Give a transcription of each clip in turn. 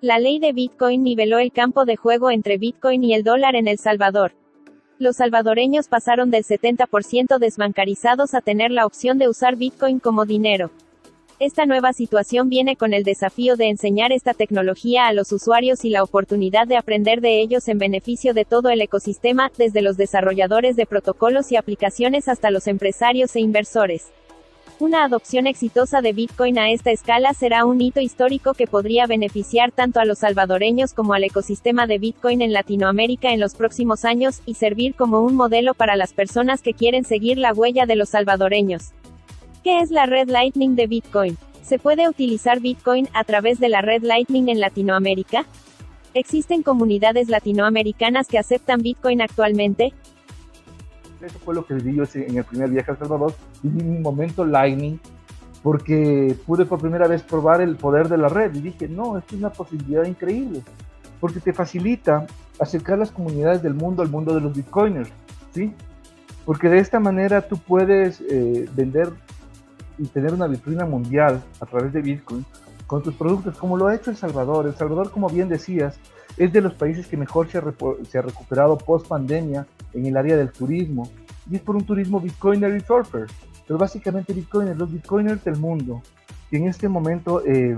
La ley de Bitcoin niveló el campo de juego entre Bitcoin y el dólar en El Salvador. Los salvadoreños pasaron del 70% desbancarizados a tener la opción de usar Bitcoin como dinero. Esta nueva situación viene con el desafío de enseñar esta tecnología a los usuarios y la oportunidad de aprender de ellos en beneficio de todo el ecosistema, desde los desarrolladores de protocolos y aplicaciones hasta los empresarios e inversores. Una adopción exitosa de Bitcoin a esta escala será un hito histórico que podría beneficiar tanto a los salvadoreños como al ecosistema de Bitcoin en Latinoamérica en los próximos años, y servir como un modelo para las personas que quieren seguir la huella de los salvadoreños. ¿Qué es la red Lightning de Bitcoin? ¿Se puede utilizar Bitcoin a través de la red Lightning en Latinoamérica? ¿Existen comunidades latinoamericanas que aceptan Bitcoin actualmente? Eso fue lo que viví yo en el primer viaje a El Salvador. Viví un momento Lightning porque pude por primera vez probar el poder de la red y dije, no, esto es una posibilidad increíble porque te facilita acercar las comunidades del mundo al mundo de los bitcoiners, ¿sí? Porque de esta manera tú puedes eh, vender y tener una vitrina mundial a través de Bitcoin con tus productos, como lo ha hecho El Salvador. El Salvador, como bien decías, es de los países que mejor se ha, recuperado post pandemia en el área del turismo. Y es por un turismo Bitcoiner y surfer. Pero básicamente Bitcoiners, los Bitcoiners del mundo, que en este momento eh,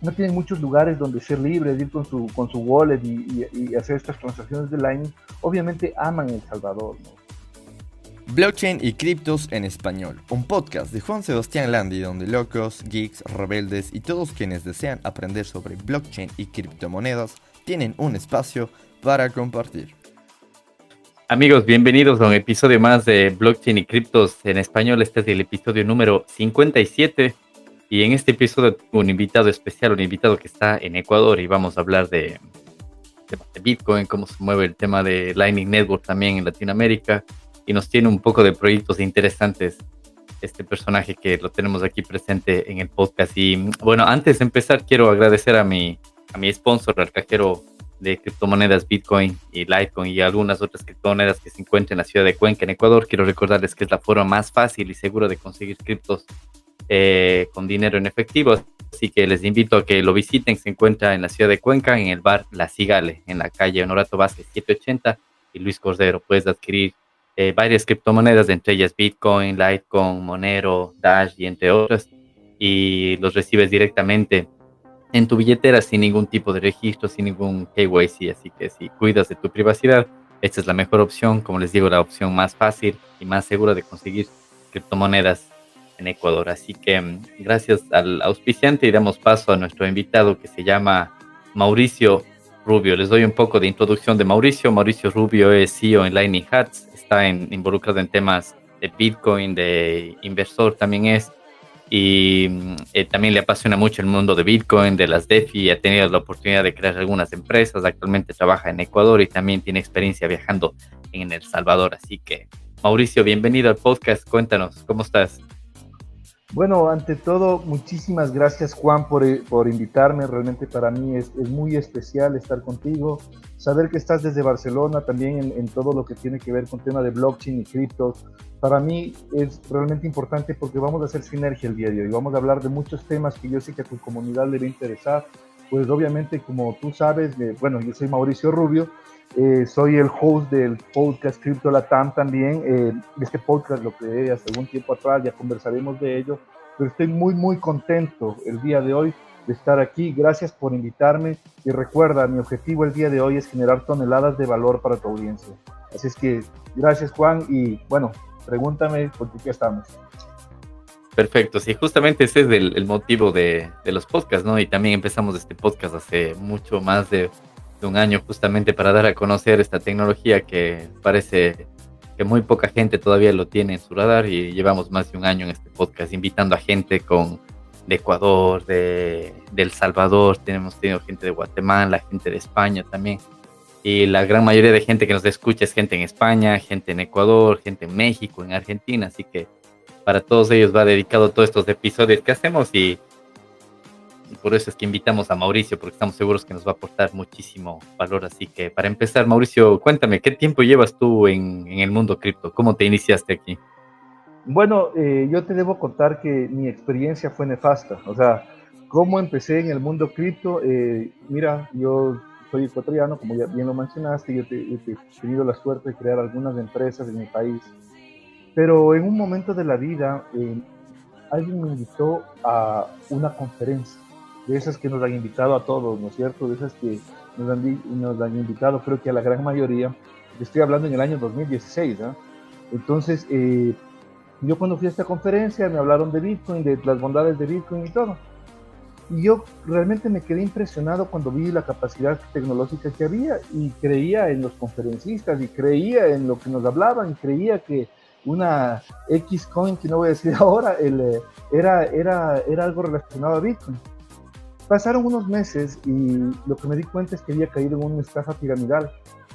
no tienen muchos lugares donde ser libres, ir con su, con su wallet y, hacer estas transacciones de Lightning, obviamente aman El Salvador. ¿no? Blockchain y criptos en español, un podcast de Juan Sebastián Landi donde locos, geeks, rebeldes y todos quienes desean aprender sobre blockchain y criptomonedas tienen un espacio para compartir. Amigos, bienvenidos a un episodio más de Blockchain y criptos en español. Este es el episodio número 57 y en este episodio un invitado especial, un invitado que está en Ecuador y vamos a hablar de, de Bitcoin, cómo se mueve el tema de Lightning Network también en Latinoamérica y nos tiene un poco de proyectos interesantes este personaje que lo tenemos aquí presente en el podcast. Y bueno, antes de empezar, quiero agradecer a mi, a mi sponsor, al cajero de criptomonedas Bitcoin y Litecoin y algunas otras criptomonedas que se encuentran en la ciudad de Cuenca, en Ecuador. Quiero recordarles que es la forma más fácil y segura de conseguir criptos eh, con dinero en efectivo. Así que les invito a que lo visiten. Se encuentra en la ciudad de Cuenca, en el bar La Cigale, en la calle Honorato Vázquez 780 y Luis Cordero. Puedes adquirir eh, varias criptomonedas, entre ellas Bitcoin, Litecoin, Monero, Dash y entre otras, y los recibes directamente en tu billetera sin ningún tipo de registro, sin ningún KYC. Así que si cuidas de tu privacidad, esta es la mejor opción, como les digo, la opción más fácil y más segura de conseguir criptomonedas en Ecuador. Así que mm, gracias al auspiciante y damos paso a nuestro invitado que se llama Mauricio Rubio. Les doy un poco de introducción de Mauricio. Mauricio Rubio es CEO en Lightning Hats, está involucrado en temas de Bitcoin, de inversor también es, y eh, también le apasiona mucho el mundo de Bitcoin, de las DeFi, ha tenido la oportunidad de crear algunas empresas, actualmente trabaja en Ecuador y también tiene experiencia viajando en El Salvador, así que Mauricio, bienvenido al podcast, cuéntanos, ¿cómo estás? Bueno, ante todo, muchísimas gracias Juan por, eh, por invitarme. Realmente para mí es, es, muy especial estar contigo. Saber que estás desde Barcelona también en, en, todo lo que tiene que ver con tema de blockchain y criptos. Para mí es realmente importante porque vamos a hacer sinergia el día de hoy. Vamos a hablar de muchos temas que yo sé que a tu comunidad le va a interesar. Pues obviamente, como tú sabes, bueno, yo soy Mauricio Rubio eh, soy el host del podcast Crypto Latam también. Eh, este podcast lo creé hace algún tiempo atrás, ya conversaremos de ello. Pero estoy muy, muy contento el día de hoy de estar aquí. Gracias por invitarme. Y recuerda, mi objetivo el día de hoy es generar toneladas de valor para tu audiencia. Así es que gracias, Juan. Y bueno, pregúntame por qué estamos. Perfecto, sí, justamente ese es el, el motivo de, de, los podcasts, ¿no? Y también empezamos este podcast hace mucho más de de un año justamente para dar a conocer esta tecnología que parece que muy poca gente todavía lo tiene en su radar y llevamos más de un año en este podcast invitando a gente con de Ecuador, de, de El Salvador, tenemos tenido gente de Guatemala, gente de España también. Y la gran mayoría de gente que nos escucha es gente en España, gente en Ecuador, gente en México, en Argentina. Así que para todos ellos va dedicado todos estos episodios que hacemos y por eso es que invitamos a Mauricio, porque estamos seguros que nos va a aportar muchísimo valor. Así que para empezar, Mauricio, cuéntame, ¿qué tiempo llevas tú en, en el mundo cripto? ¿Cómo te iniciaste aquí? Bueno, eh, yo te debo contar que mi experiencia fue nefasta. O sea, ¿Cómo empecé en el mundo cripto? Eh, mira, yo soy ecuatoriano, como ya bien lo mencionaste, yo he tenido la suerte de crear algunas empresas en mi país, pero en un momento de la vida eh, alguien me invitó a una conferencia, de esas que nos han invitado a todos, ¿no es cierto? De esas que nos han, nos han invitado, creo que a la gran mayoría, estoy hablando en el año 2016, ¿ah? Entonces, eh, yo cuando fui a esta conferencia me hablaron de Bitcoin, de las bondades de Bitcoin y todo. Y yo realmente me quedé impresionado cuando vi la capacidad tecnológica que había y creía en los conferencistas y creía en lo que nos hablaban y creía que una X coin, que no voy a decir ahora, eh, era, era, era algo relacionado a Bitcoin. Pasaron unos meses y lo que me di cuenta es que había caído en una estafa piramidal.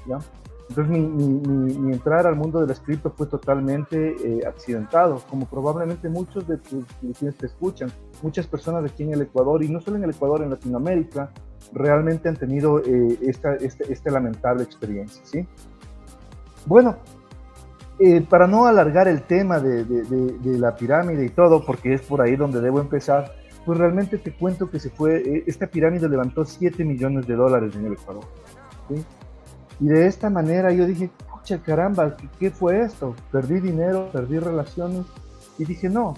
¿ya? Entonces mi, mi, mi, entrar al mundo del escrito fue totalmente eh, accidentado, como probablemente muchos de, tus, quienes te escuchan, muchas personas aquí en el Ecuador, y no solo en el Ecuador, en Latinoamérica, realmente han tenido eh, esta, esta, esta, lamentable experiencia. ¿sí? Bueno, eh, para no alargar el tema de, de, de, la pirámide y todo, porque es por ahí donde debo empezar, pues realmente te cuento que se fue, esta pirámide levantó 7 millones de dólares en el Ecuador. Y de esta manera yo dije, pucha caramba, ¿qué, fue esto? Perdí dinero, perdí relaciones. Y dije, no,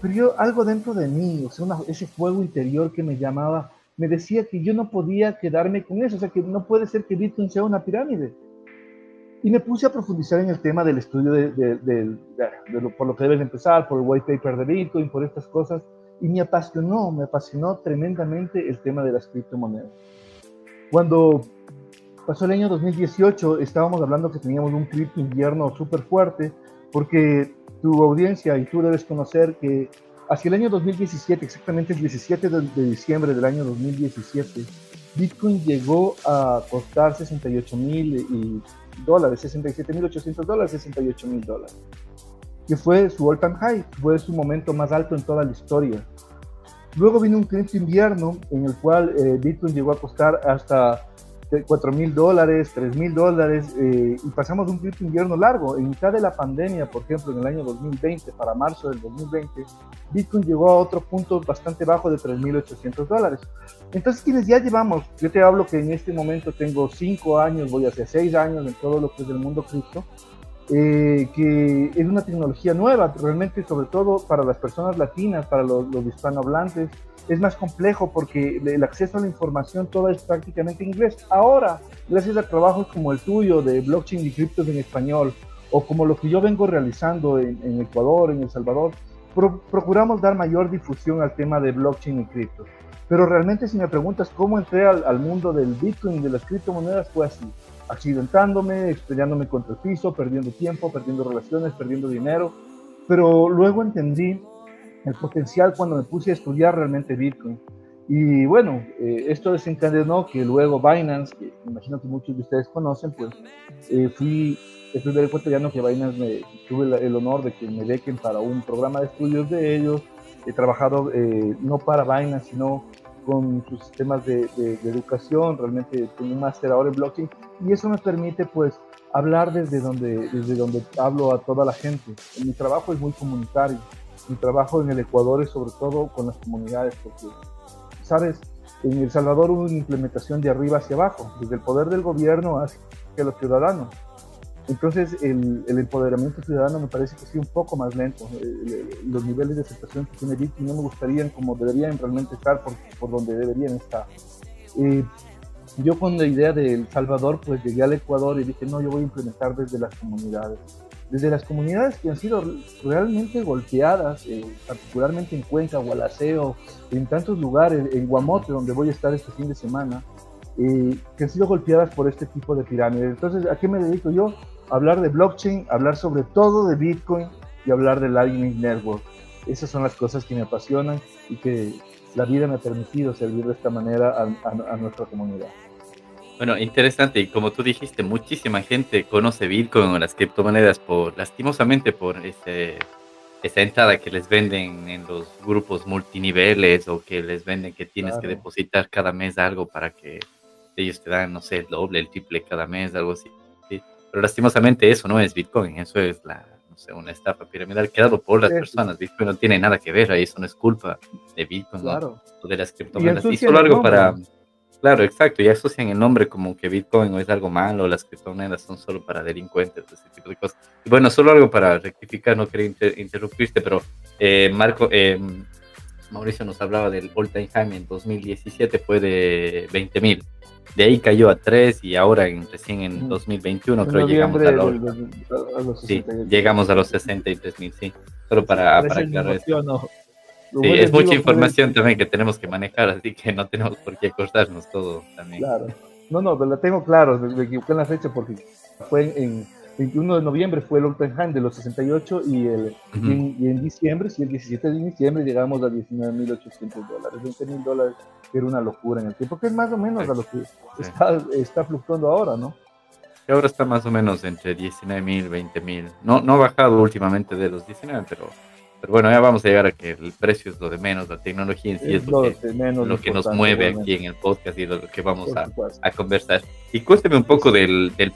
pero yo algo dentro de mí, o sea, ese fuego interior que me llamaba, me decía que yo no podía quedarme con eso, o sea, que no puede ser que Bitcoin sea una pirámide. Y me puse a profundizar en el tema del estudio de, por lo que debes empezar, por el white paper de Bitcoin, por estas cosas, y me apasionó, me apasionó tremendamente el tema de las criptomonedas. Cuando pasó el año 2018, estábamos hablando que teníamos un cripto invierno súper fuerte, porque tu audiencia y tú debes conocer que hacia el año 2017, exactamente el 17 de, de diciembre del año 2017, Bitcoin llegó a costar 68 mil dólares, 67 mil 800 dólares, 68 mil dólares, que fue su all time high, fue su momento más alto en toda la historia. Luego vino un cripto invierno en el cual eh, Bitcoin llegó a costar hasta 4 mil dólares, 3 mil dólares, eh, y pasamos un cripto invierno largo. En mitad de la pandemia, por ejemplo, en el año 2020, para marzo del 2020, Bitcoin llegó a otro punto bastante bajo de 3.800 dólares. Entonces, quienes ya llevamos, yo te hablo que en este momento tengo 5 años, voy hacia 6 años en todo lo que es el mundo cripto, eh, que es una tecnología nueva, realmente sobre todo para las personas latinas, para los, los hispanohablantes, es más complejo porque el acceso a la información toda es prácticamente inglés. Ahora, gracias a trabajos como el tuyo de blockchain y criptos en español, o como lo que yo vengo realizando en, Ecuador, en El Salvador, procuramos dar mayor difusión al tema de blockchain y criptos. Pero realmente si me preguntas cómo entré al, al mundo del Bitcoin y de las criptomonedas, fue así, accidentándome, estrellándome contra el piso, perdiendo tiempo, perdiendo relaciones, perdiendo dinero. Pero luego entendí el potencial cuando me puse a estudiar realmente Bitcoin. Y bueno, eh, esto desencadenó que luego Binance, que imagino que muchos de ustedes conocen, pues eh, fui el primer ecuatoriano que Binance me tuve el honor de que me bequen para un programa de estudios de ellos. He trabajado eh, no para Binance, sino con sus sistemas de, educación. Realmente tengo un máster ahora en blockchain y eso me permite pues hablar desde donde, desde donde hablo a toda la gente. Mi trabajo es muy comunitario mi trabajo en el Ecuador es sobre todo con las comunidades, porque, sabes, en El Salvador hubo una implementación de arriba hacia abajo, desde el poder del gobierno hacia los ciudadanos. Entonces, el, el empoderamiento ciudadano me parece que sí un poco más lento. los niveles de aceptación que tiene Bitcoin no me gustarían como deberían realmente estar por, por donde deberían estar. Eh, yo con la idea de El Salvador, pues llegué al Ecuador y dije, no, yo voy a implementar desde las comunidades desde las comunidades que han sido realmente golpeadas, eh, particularmente en Cuenca, Gualaceo, en tantos lugares, en Guamote, donde voy a estar este fin de semana, eh, que han sido golpeadas por este tipo de pirámides. Entonces, ¿a qué me dedico yo? Hablar de blockchain, hablar sobre todo de Bitcoin y hablar de Lightning Network. Esas son las cosas que me apasionan y que la vida me ha permitido servir de esta manera a, a nuestra comunidad. Bueno, interesante. Y como tú dijiste, muchísima gente conoce Bitcoin o las criptomonedas por, lastimosamente, por ese, esa entrada que les venden en los grupos multiniveles o que les venden que tienes que depositar cada mes algo para que ellos te dan, no sé, el doble, el triple cada mes, algo así. Pero lastimosamente eso no es Bitcoin, eso es la, no sé, una estafa piramidal creado por las personas. Bitcoin no tiene nada que ver ahí, eso no es culpa de Bitcoin claro. o de las criptomonedas. Y, solo algo para... Claro, exacto, y asocian el nombre como que Bitcoin no es algo malo, las criptomonedas son solo para delincuentes, ese tipo de cosas. Y bueno, solo algo para rectificar, no quería interrumpirte, pero eh, Marco, eh, Mauricio nos hablaba del all time high en 2017 fue de 20 mil. De ahí cayó a 3 y ahora en, recién en 2021 creo llegamos a, los, sí, llegamos a los 63 mil, sí. Solo para, para aclarar esto. Sí, es mucha información también que tenemos que manejar, así que no tenemos por qué cortarnos todo también. Claro. No, no, pero la tengo claro, me equivoqué en la fecha porque fue en, 21 de noviembre fue el Open de los 68 y, el, y, en, diciembre, sí, el 17 de diciembre llegamos a 19.800 dólares, 20.000 dólares, que era una locura en el tiempo, que es más o menos a lo que está, está fluctuando ahora, ¿no? Y ahora está más o menos entre 19.000, 20.000. No, no ha bajado últimamente de los 19, pero, pero bueno, ya vamos a llegar a que el precio es lo de menos, la tecnología en sí es, lo, que, lo que nos mueve aquí en el podcast y lo que vamos a, a, conversar. Y cuénteme un poco del, del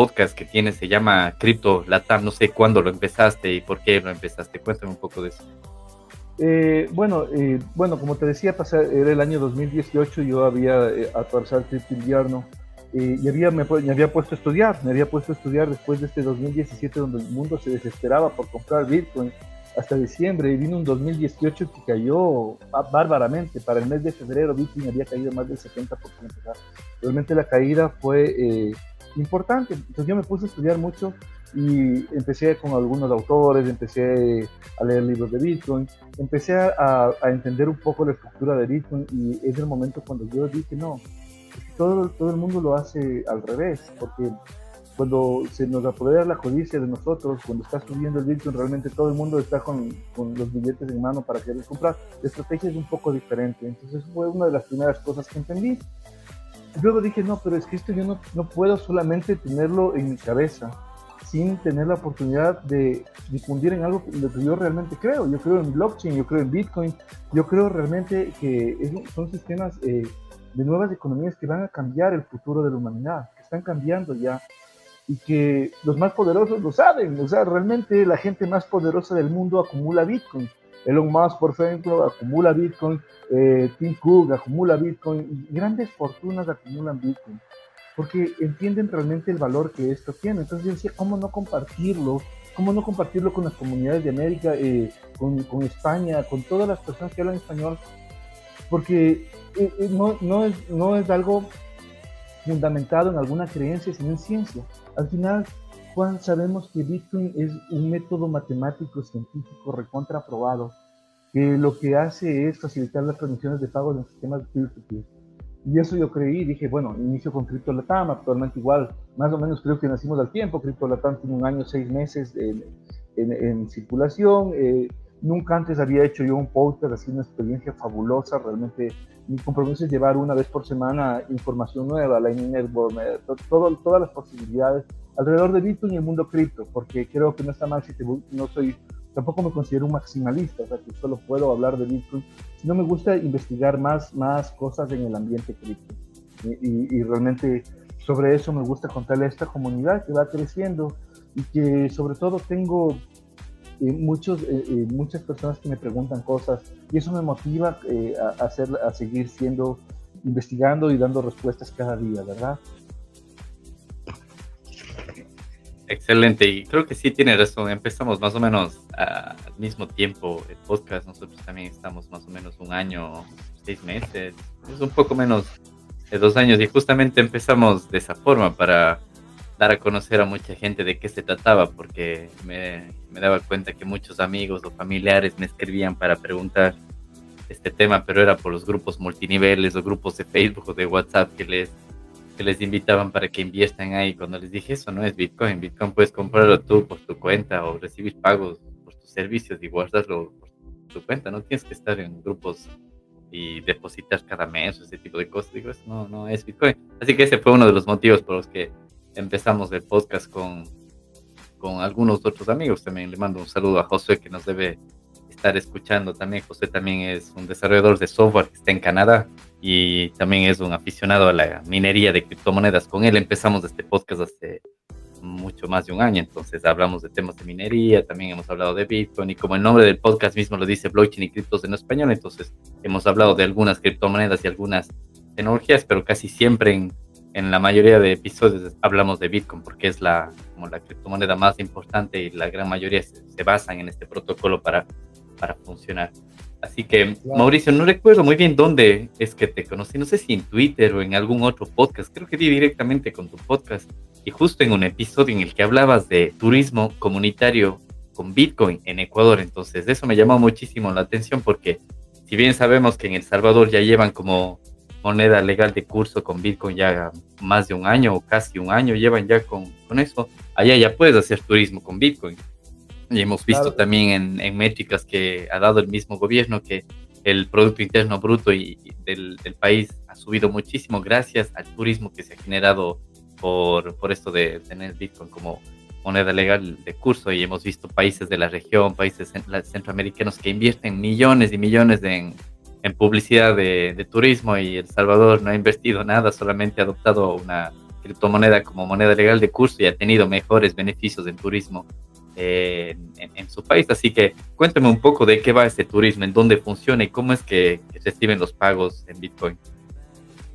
podcast que tiene se llama Crypto Latam. No sé cuándo lo empezaste y por qué lo empezaste. Cuéntame un poco de eso. Eh, bueno, eh, bueno, como te decía, era el año 2018, yo había eh, atravesado el invierno y había, me, había puesto a estudiar, me había puesto a estudiar después de este 2017 donde el mundo se desesperaba por comprar Bitcoin hasta diciembre y vino un 2018 que cayó bárbaramente. Para el mes de febrero Bitcoin había caído más del 70%. realmente la caída fue importante. Entonces yo me puse a estudiar mucho y empecé con algunos autores, empecé a leer libros de Bitcoin, empecé a, entender un poco la estructura de Bitcoin y es el momento cuando yo dije, no, todo, todo el mundo lo hace al revés, porque cuando se nos apodera la codicia de nosotros, cuando está subiendo el Bitcoin, realmente todo el mundo está con, con, los billetes en mano para querer comprar. La estrategia es un poco diferente. Entonces, fue una de las primeras cosas que entendí. Luego dije, no, pero es que esto yo no, no puedo solamente tenerlo en mi cabeza sin tener la oportunidad de difundir en algo lo que yo realmente creo. Yo creo en blockchain, yo creo en Bitcoin, yo creo realmente que son sistemas eh, de nuevas economías que van a cambiar el futuro de la humanidad, que están cambiando ya y que los más poderosos lo saben. O sea, realmente la gente más poderosa del mundo acumula Bitcoin. Elon Musk, por ejemplo, acumula Bitcoin, eh, Tim Cook acumula Bitcoin, grandes fortunas acumulan Bitcoin, porque entienden realmente el valor que esto tiene. Entonces yo decía, ¿cómo no compartirlo? ¿Cómo no compartirlo con las comunidades de América, eh, con, España, con todas las personas que hablan español? Porque eh, no, es, no es algo fundamentado en alguna creencia, sino en ciencia. Al final, Juan, sabemos que Bitcoin es un método matemático científico recontraprobado que lo que hace es facilitar las transmisiones de pagos en sistemas peer-to-peer. Y eso yo creí, dije, bueno, inicio con Crypto Latam, actualmente igual, más o menos creo que nacimos al tiempo, Crypto Latam tiene un año, seis meses en, en, circulación, eh, nunca antes había hecho yo un podcast, así una experiencia fabulosa, realmente mi compromiso es llevar una vez por semana información nueva, Lightning Network, todo, todas las posibilidades alrededor de Bitcoin y el mundo cripto, porque creo que no está mal si te, no soy tampoco me considero un maximalista, o sea, que solo puedo hablar de Bitcoin, sino me gusta investigar más, más cosas en el ambiente cripto. Y, realmente sobre eso me gusta contarle a esta comunidad que va creciendo y que sobre todo tengo eh, muchos, eh, eh, muchas personas que me preguntan cosas y eso me motiva a, hacer, a seguir siendo, investigando y dando respuestas cada día, ¿verdad? Excelente, y creo que sí tiene razón. Empezamos más o menos al mismo tiempo el podcast. Nosotros también estamos más o menos un año, seis meses, es un poco menos de dos años, y justamente empezamos de esa forma para dar a conocer a mucha gente de qué se trataba, porque me, me daba cuenta que muchos amigos o familiares me escribían para preguntar este tema, pero era por los grupos multiniveles o grupos de Facebook o de WhatsApp que les les invitaban para que inviertan ahí. Cuando les dije eso no es Bitcoin, Bitcoin puedes comprarlo tú por tu cuenta o recibir pagos por tus servicios y guardarlo por tu cuenta. No tienes que estar en grupos y depositar cada mes o ese tipo de cosas. Digo, eso no, no es Bitcoin. Así que ese fue uno de los motivos por los que empezamos el podcast con, con algunos otros amigos. También le mando un saludo a José que nos debe estar escuchando también. José también es un desarrollador de software que está en Canadá y también es un aficionado a la minería de criptomonedas. Con él empezamos este podcast hace mucho más de un año. Entonces hablamos de temas de minería, también hemos hablado de Bitcoin y como el nombre del podcast mismo lo dice, blockchain y criptos en español, entonces hemos hablado de algunas criptomonedas y algunas tecnologías, pero casi siempre en, en la mayoría de episodios hablamos de Bitcoin porque es la, como la criptomoneda más importante y la gran mayoría se, se basan en este protocolo para, para funcionar. Así que, Mauricio, no recuerdo muy bien dónde es que te conocí, no sé si en Twitter o en algún otro podcast, creo que di directamente con tu podcast. Y justo en un episodio en el que hablabas de turismo comunitario con Bitcoin en Ecuador, entonces eso me llamó muchísimo la atención porque si bien sabemos que en El Salvador ya llevan como moneda legal de curso con Bitcoin ya más de un año o casi un año, llevan ya con, con eso, allá ya puedes hacer turismo con Bitcoin. Y hemos visto también en, en, métricas que ha dado el mismo gobierno que el Producto Interno Bruto y, del, del, país ha subido muchísimo gracias al turismo que se ha generado por, por esto de tener Bitcoin como moneda legal de curso. Y hemos visto países de la región, países centroamericanos que invierten millones y millones en, en, publicidad de, de, turismo. Y El Salvador no ha invertido nada, solamente ha adoptado una criptomoneda como moneda legal de curso y ha tenido mejores beneficios en turismo eh, en, en, su país. Así que cuéntame un poco de qué va este turismo, en dónde funciona y cómo es que, reciben los pagos en Bitcoin.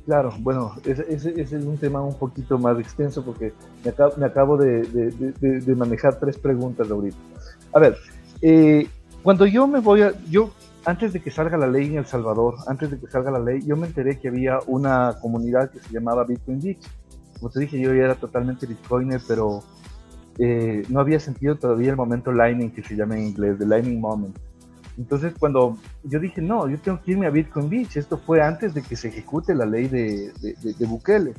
Claro, bueno, ese, ese, ese, es un tema un poquito más extenso porque me acabo, me acabo de, de, de, de, manejar tres preguntas ahorita. A ver, eh, cuando yo me voy a, yo antes de que salga la ley en El Salvador, antes de que salga la ley, yo me enteré que había una comunidad que se llamaba Bitcoin Beach. Como te dije, yo ya era totalmente Bitcoiner, pero eh, no había sentido todavía el momento Lightning, que se llama en inglés, the Lightning Moment. Entonces, cuando yo dije, no, yo tengo que irme a Bitcoin Beach, esto fue antes de que se ejecute la ley de, de, de, de Bukele.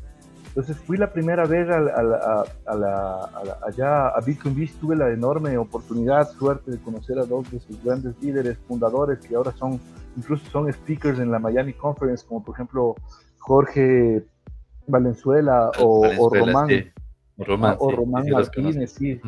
Entonces, fui la primera vez a, a, a, la, allá a Bitcoin Beach, tuve la enorme oportunidad, suerte de conocer a dos de sus grandes líderes, fundadores, que ahora son, incluso son speakers en la Miami Conference, como por ejemplo Jorge Valenzuela o, Valenzuela, o Román. Sí. Román, o, sí, Román sí, Martínez, sí,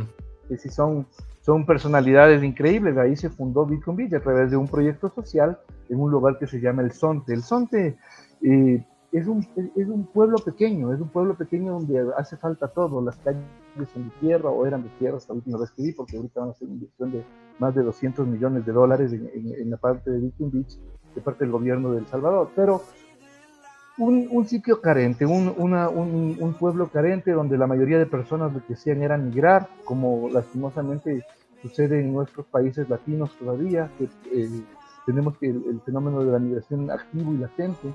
que sí son son personalidades increíbles. Ahí se fundó Bitcoin Beach a través de un proyecto social en un lugar que se llama El Sonte. El Sonte eh, es, un, es un pueblo pequeño, es un pueblo pequeño donde hace falta todo. Las calles son de tierra o eran de tierra hasta la última vez que vi, porque ahorita van a hacer una inversión de más de 200 millones de dólares en, en, en la parte de Bitcoin Beach, de parte del gobierno de El Salvador. Pero un, un, sitio carente, un, una, un, un, pueblo carente donde la mayoría de personas lo que hacían era migrar, como lastimosamente sucede en nuestros países latinos todavía, que eh, tenemos que el, el, fenómeno de la migración activo y latente,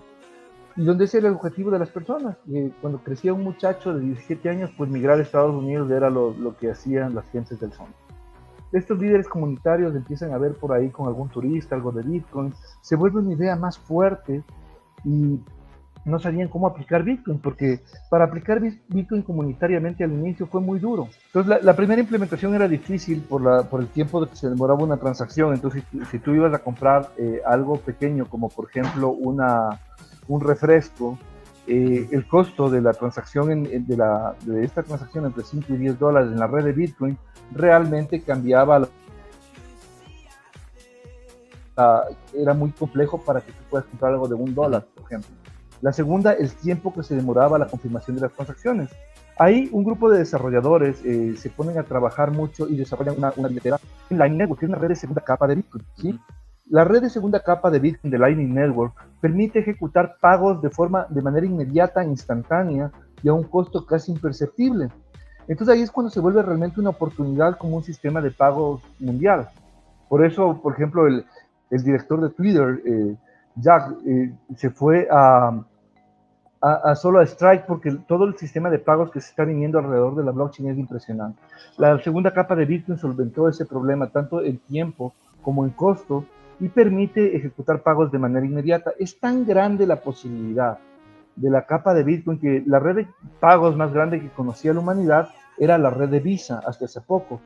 y donde ese era el objetivo de las personas. Eh, cuando crecía un muchacho de 17 años, pues migrar a Estados Unidos era lo, lo que hacían las gentes del son. Estos líderes comunitarios empiezan a ver por ahí con algún turista algo de Bitcoin, se vuelve una idea más fuerte y no sabían cómo aplicar Bitcoin, porque para aplicar Bitcoin comunitariamente al inicio fue muy duro. Entonces, la, primera implementación era difícil por, la, por el tiempo de que se demoraba una transacción. Entonces, si, si tú ibas a comprar eh, algo pequeño, como por ejemplo una, un refresco, eh, el costo de la transacción, en, de, la, de esta transacción entre 5 y 10 dólares en la red de Bitcoin, realmente cambiaba era muy complejo para que tú puedas comprar algo de un dólar, por ejemplo. La segunda, el tiempo que se demoraba la confirmación de las transacciones. Ahí un grupo de desarrolladores eh, se ponen a trabajar mucho y desarrollan una, una billetera en Lightning Network, que es una red de segunda capa de Bitcoin. ¿sí? La red de segunda capa de Bitcoin de Lightning Network permite ejecutar pagos de, forma, de manera inmediata, instantánea y a un costo casi imperceptible. Entonces ahí es cuando se vuelve realmente una oportunidad como un sistema de pagos mundial. Por eso, por ejemplo, el, el director de Twitter, eh, Jack, eh, se fue a, solo a Strike porque todo el sistema de pagos que se está viniendo alrededor de la blockchain es impresionante. La segunda capa de Bitcoin solventó ese problema tanto en tiempo como en costo y permite ejecutar pagos de manera inmediata. Es tan grande la posibilidad de la capa de Bitcoin que la red de pagos más grande que conocía la humanidad era la red de Visa hasta hace poco.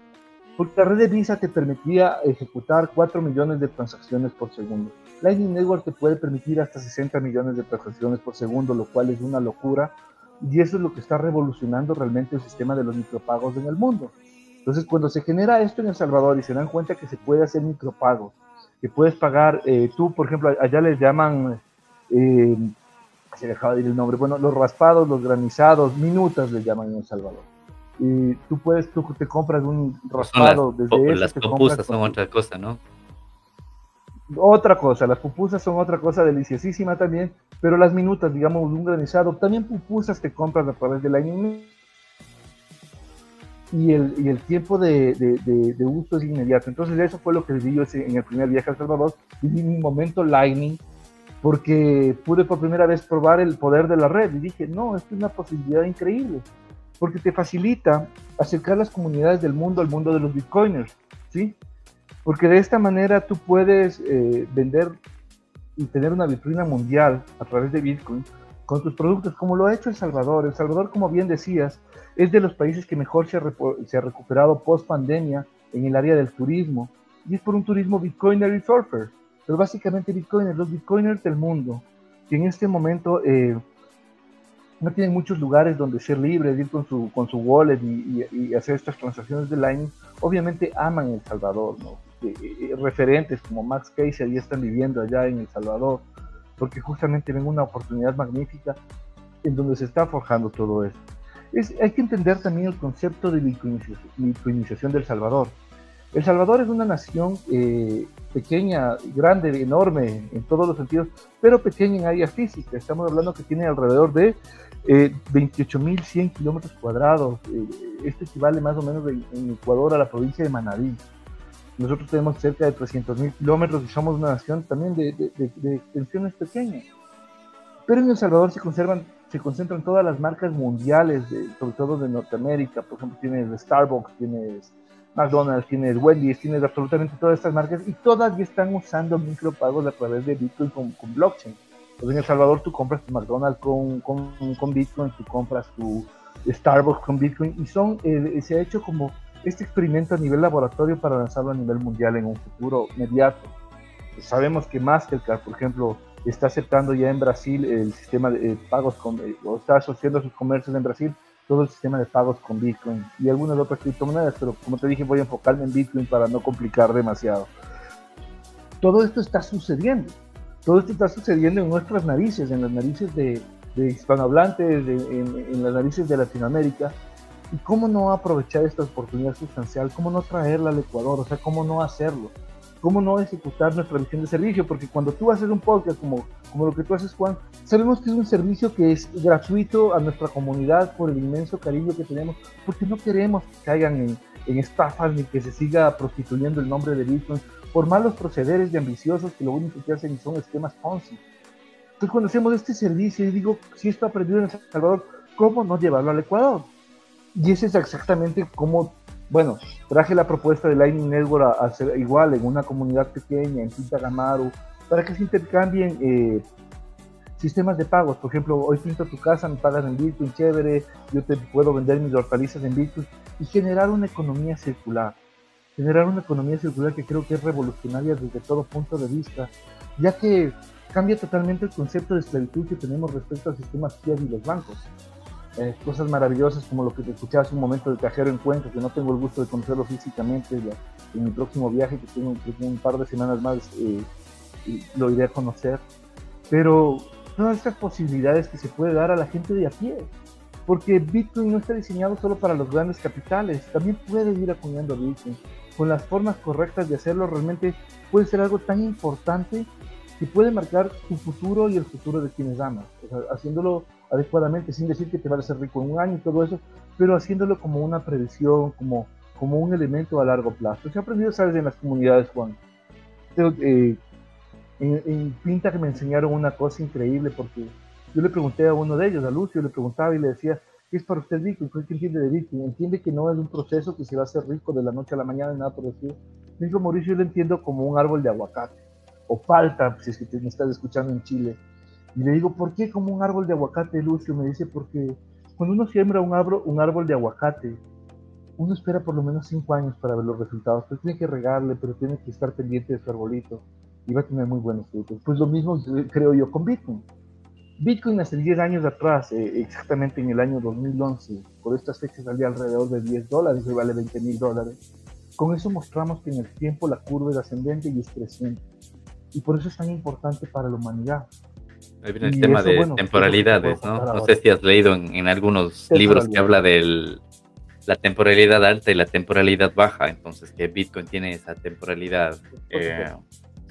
Porque la red de Visa te permitía ejecutar 4 millones de transacciones por segundo. Lightning Network te puede permitir hasta 60 millones de transacciones por segundo, lo cual es una locura. Y eso es lo que está revolucionando realmente el sistema de los micropagos en el mundo. Entonces, cuando se genera esto en El Salvador y se dan cuenta que se puede hacer micropagos, que puedes pagar, eh, tú, por ejemplo, allá les llaman, eh, se dejaba de ir el nombre, bueno, los raspados, los granizados, minutas les llaman en El Salvador. Y tú puedes, tú te compras un raspado las, desde Las pupusas son otra cosa, ¿no? Otra cosa, las pupusas son otra cosa deliciosísima también, pero las minutas, digamos, un granizado, también pupusas te compras a través del año y el, y el tiempo de, de, uso es inmediato. Entonces eso fue lo que vi yo en el primer viaje a El Salvador. Viví un momento lightning porque pude por primera vez probar el poder de la red y dije, no, esto es una posibilidad increíble, porque te facilita acercar las comunidades del mundo al mundo de los bitcoiners, ¿sí? Porque de esta manera tú puedes eh, vender y tener una vitrina mundial a través de Bitcoin con tus productos, como lo ha hecho El Salvador. El Salvador, como bien decías, es de los países que mejor se ha, recuperado post pandemia en el área del turismo, y es por un turismo bitcoiner y surfer. Pero básicamente bitcoiners, los bitcoiners del mundo, que en este momento eh, no tienen muchos lugares donde ser libres, ir con su, con su wallet y, hacer estas transacciones de Lightning, obviamente aman El Salvador, ¿no? Eh, eh, referentes como Max Casey ya están viviendo allá en El Salvador, porque justamente ven una oportunidad magnífica en donde se está forjando todo esto. Es, hay que entender también el concepto de bitcoinización del Salvador. El Salvador es una nación eh, pequeña, grande, enorme en todos los sentidos, pero pequeña en área física. Estamos hablando que tiene alrededor de eh, 28.100 kilómetros cuadrados. Esto equivale más o menos en Ecuador a la provincia de Manabí. Nosotros tenemos cerca de 300.000 kilómetros y somos una nación también de, de, extensiones pequeñas. Pero en El Salvador se conservan se concentran todas las marcas mundiales, sobre todo de Norteamérica. Por ejemplo, tienes Starbucks, tienes McDonald's, tienes Wendy's, tienes absolutamente todas estas marcas y todas ya están usando micropagos a través de Bitcoin con, blockchain. Pues en El Salvador tú compras tu McDonald's con, con, con Bitcoin, tú compras tu Starbucks con Bitcoin y son, eh, se ha hecho como este experimento a nivel laboratorio para lanzarlo a nivel mundial en un futuro inmediato. Sabemos que Mastercard, por ejemplo, está aceptando ya en Brasil el sistema de eh, pagos con, eh, o está asociando sus comercios en Brasil todo el sistema de pagos con Bitcoin y algunas otras criptomonedas, pero como te dije voy a enfocarme en Bitcoin para no complicar demasiado. Todo esto está sucediendo, todo esto está sucediendo en nuestras narices, en las narices de, hispanohablantes, en, en, las narices de Latinoamérica, y cómo no aprovechar esta oportunidad sustancial, cómo no traerla al Ecuador, o sea, cómo no hacerlo. ¿Cómo no ejecutar nuestra visión de servicio? Porque cuando tú haces un podcast como, como lo que tú haces, Juan, sabemos que es un servicio que es gratuito a nuestra comunidad por el inmenso cariño que tenemos, porque no queremos que caigan en, en estafas ni que se siga prostituyendo el nombre de Bitcoin por malos procederes de ambiciosos que lo único que hacen son esquemas Ponzi. Entonces, cuando hacemos este servicio, y digo, si esto aprendido en El Salvador, ¿cómo no llevarlo al Ecuador? Y ese es exactamente cómo bueno, traje la propuesta de Lightning Network a, hacer igual en una comunidad pequeña, en Pinta Gamaru, para que se intercambien eh, sistemas de pagos. Por ejemplo, hoy pinto tu casa, me pagas en Bitcoin, chévere, yo te puedo vender mis hortalizas en Bitcoin y generar una economía circular. Generar una economía circular que creo que es revolucionaria desde todo punto de vista, ya que cambia totalmente el concepto de esclavitud que tenemos respecto al sistema fiat y los bancos. Eh, cosas maravillosas como lo que te escuché hace un momento del cajero en Cuenca, que no tengo el gusto de conocerlo físicamente, en mi próximo viaje, que tengo, un par de semanas más, eh, lo iré a conocer. Pero todas estas posibilidades que se puede dar a la gente de a pie, porque Bitcoin no está diseñado solo para los grandes capitales, también puedes ir acuñando Bitcoin. Con las formas correctas de hacerlo, realmente puede ser algo tan importante que puede marcar tu futuro y el futuro de quienes amas. haciéndolo adecuadamente, sin decir que te vas a ser rico en un año y todo eso, pero haciéndolo como una previsión, como, como un elemento a largo plazo. Se ha aprendido, sabes, en las comunidades, Juan. Eh, en, Pinta que me enseñaron una cosa increíble porque yo le pregunté a uno de ellos, a Lucio, le preguntaba y le decía, ¿qué es para usted Bitcoin? ¿Qué entiende de Bitcoin? ¿Entiende que no es un proceso que se va a hacer rico de la noche a la mañana nada por decir? Me dijo Mauricio, yo lo entiendo como un árbol de aguacate o falta, si es que me estás escuchando en Chile. Y le digo, ¿por qué como un árbol de aguacate, Lucio? Me dice, porque cuando uno siembra un árbol, un árbol de aguacate, uno espera por lo menos cinco años para ver los resultados, pero tiene que regarle, pero tiene que estar pendiente de su arbolito y va a tener muy buenos frutos. Pues lo mismo creo yo con Bitcoin. Bitcoin hace 10 años atrás, eh, exactamente en el año 2011, por estas fechas salía alrededor de 10 dólares, y vale 20 mil dólares. Con eso mostramos que en el tiempo la curva es ascendente y es creciente y por eso es tan importante para la humanidad. Ahí viene el tema de temporalidades, ¿no? No sé si has leído en, algunos libros que habla del, la temporalidad alta y la temporalidad baja, entonces que Bitcoin tiene esa temporalidad, eh,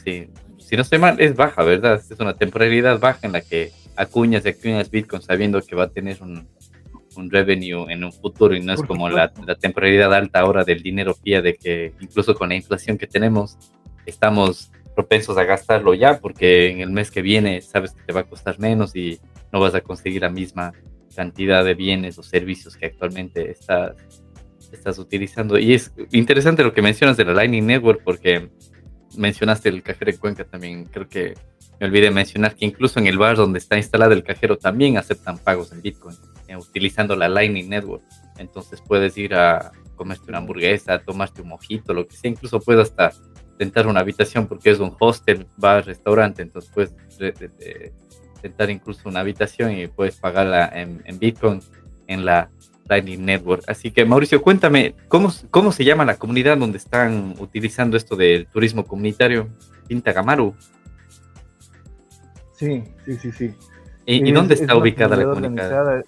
sí, si no estoy mal, es baja, ¿verdad? Es una temporalidad baja en la que acuñas y acuñas Bitcoin sabiendo que va a tener un, un revenue en un futuro y no es como la, la, temporalidad alta ahora del dinero fiat de que incluso con la inflación que tenemos estamos propensos a gastarlo ya porque en el mes que viene sabes que te va a costar menos y no vas a conseguir la misma cantidad de bienes o servicios que actualmente estás, estás utilizando. Y es interesante lo que mencionas de la Lightning Network porque mencionaste el cajero en Cuenca también. Creo que me olvidé mencionar que incluso en el bar donde está instalado el cajero también aceptan pagos en Bitcoin eh, utilizando la Lightning Network. Entonces puedes ir a comerte una hamburguesa, tomarte un mojito, lo que sea. Incluso puedes hasta tentar una habitación porque es un hostel, bar, restaurante. Entonces puedes tentar incluso una habitación y puedes pagarla en, Bitcoin en la Lightning Network. Así que Mauricio, cuéntame, ¿cómo, ¿cómo se llama la comunidad donde están utilizando esto del turismo comunitario? Pinta Gamaru. Sí, sí, sí, sí. ¿Y, dónde está ubicada la comunidad?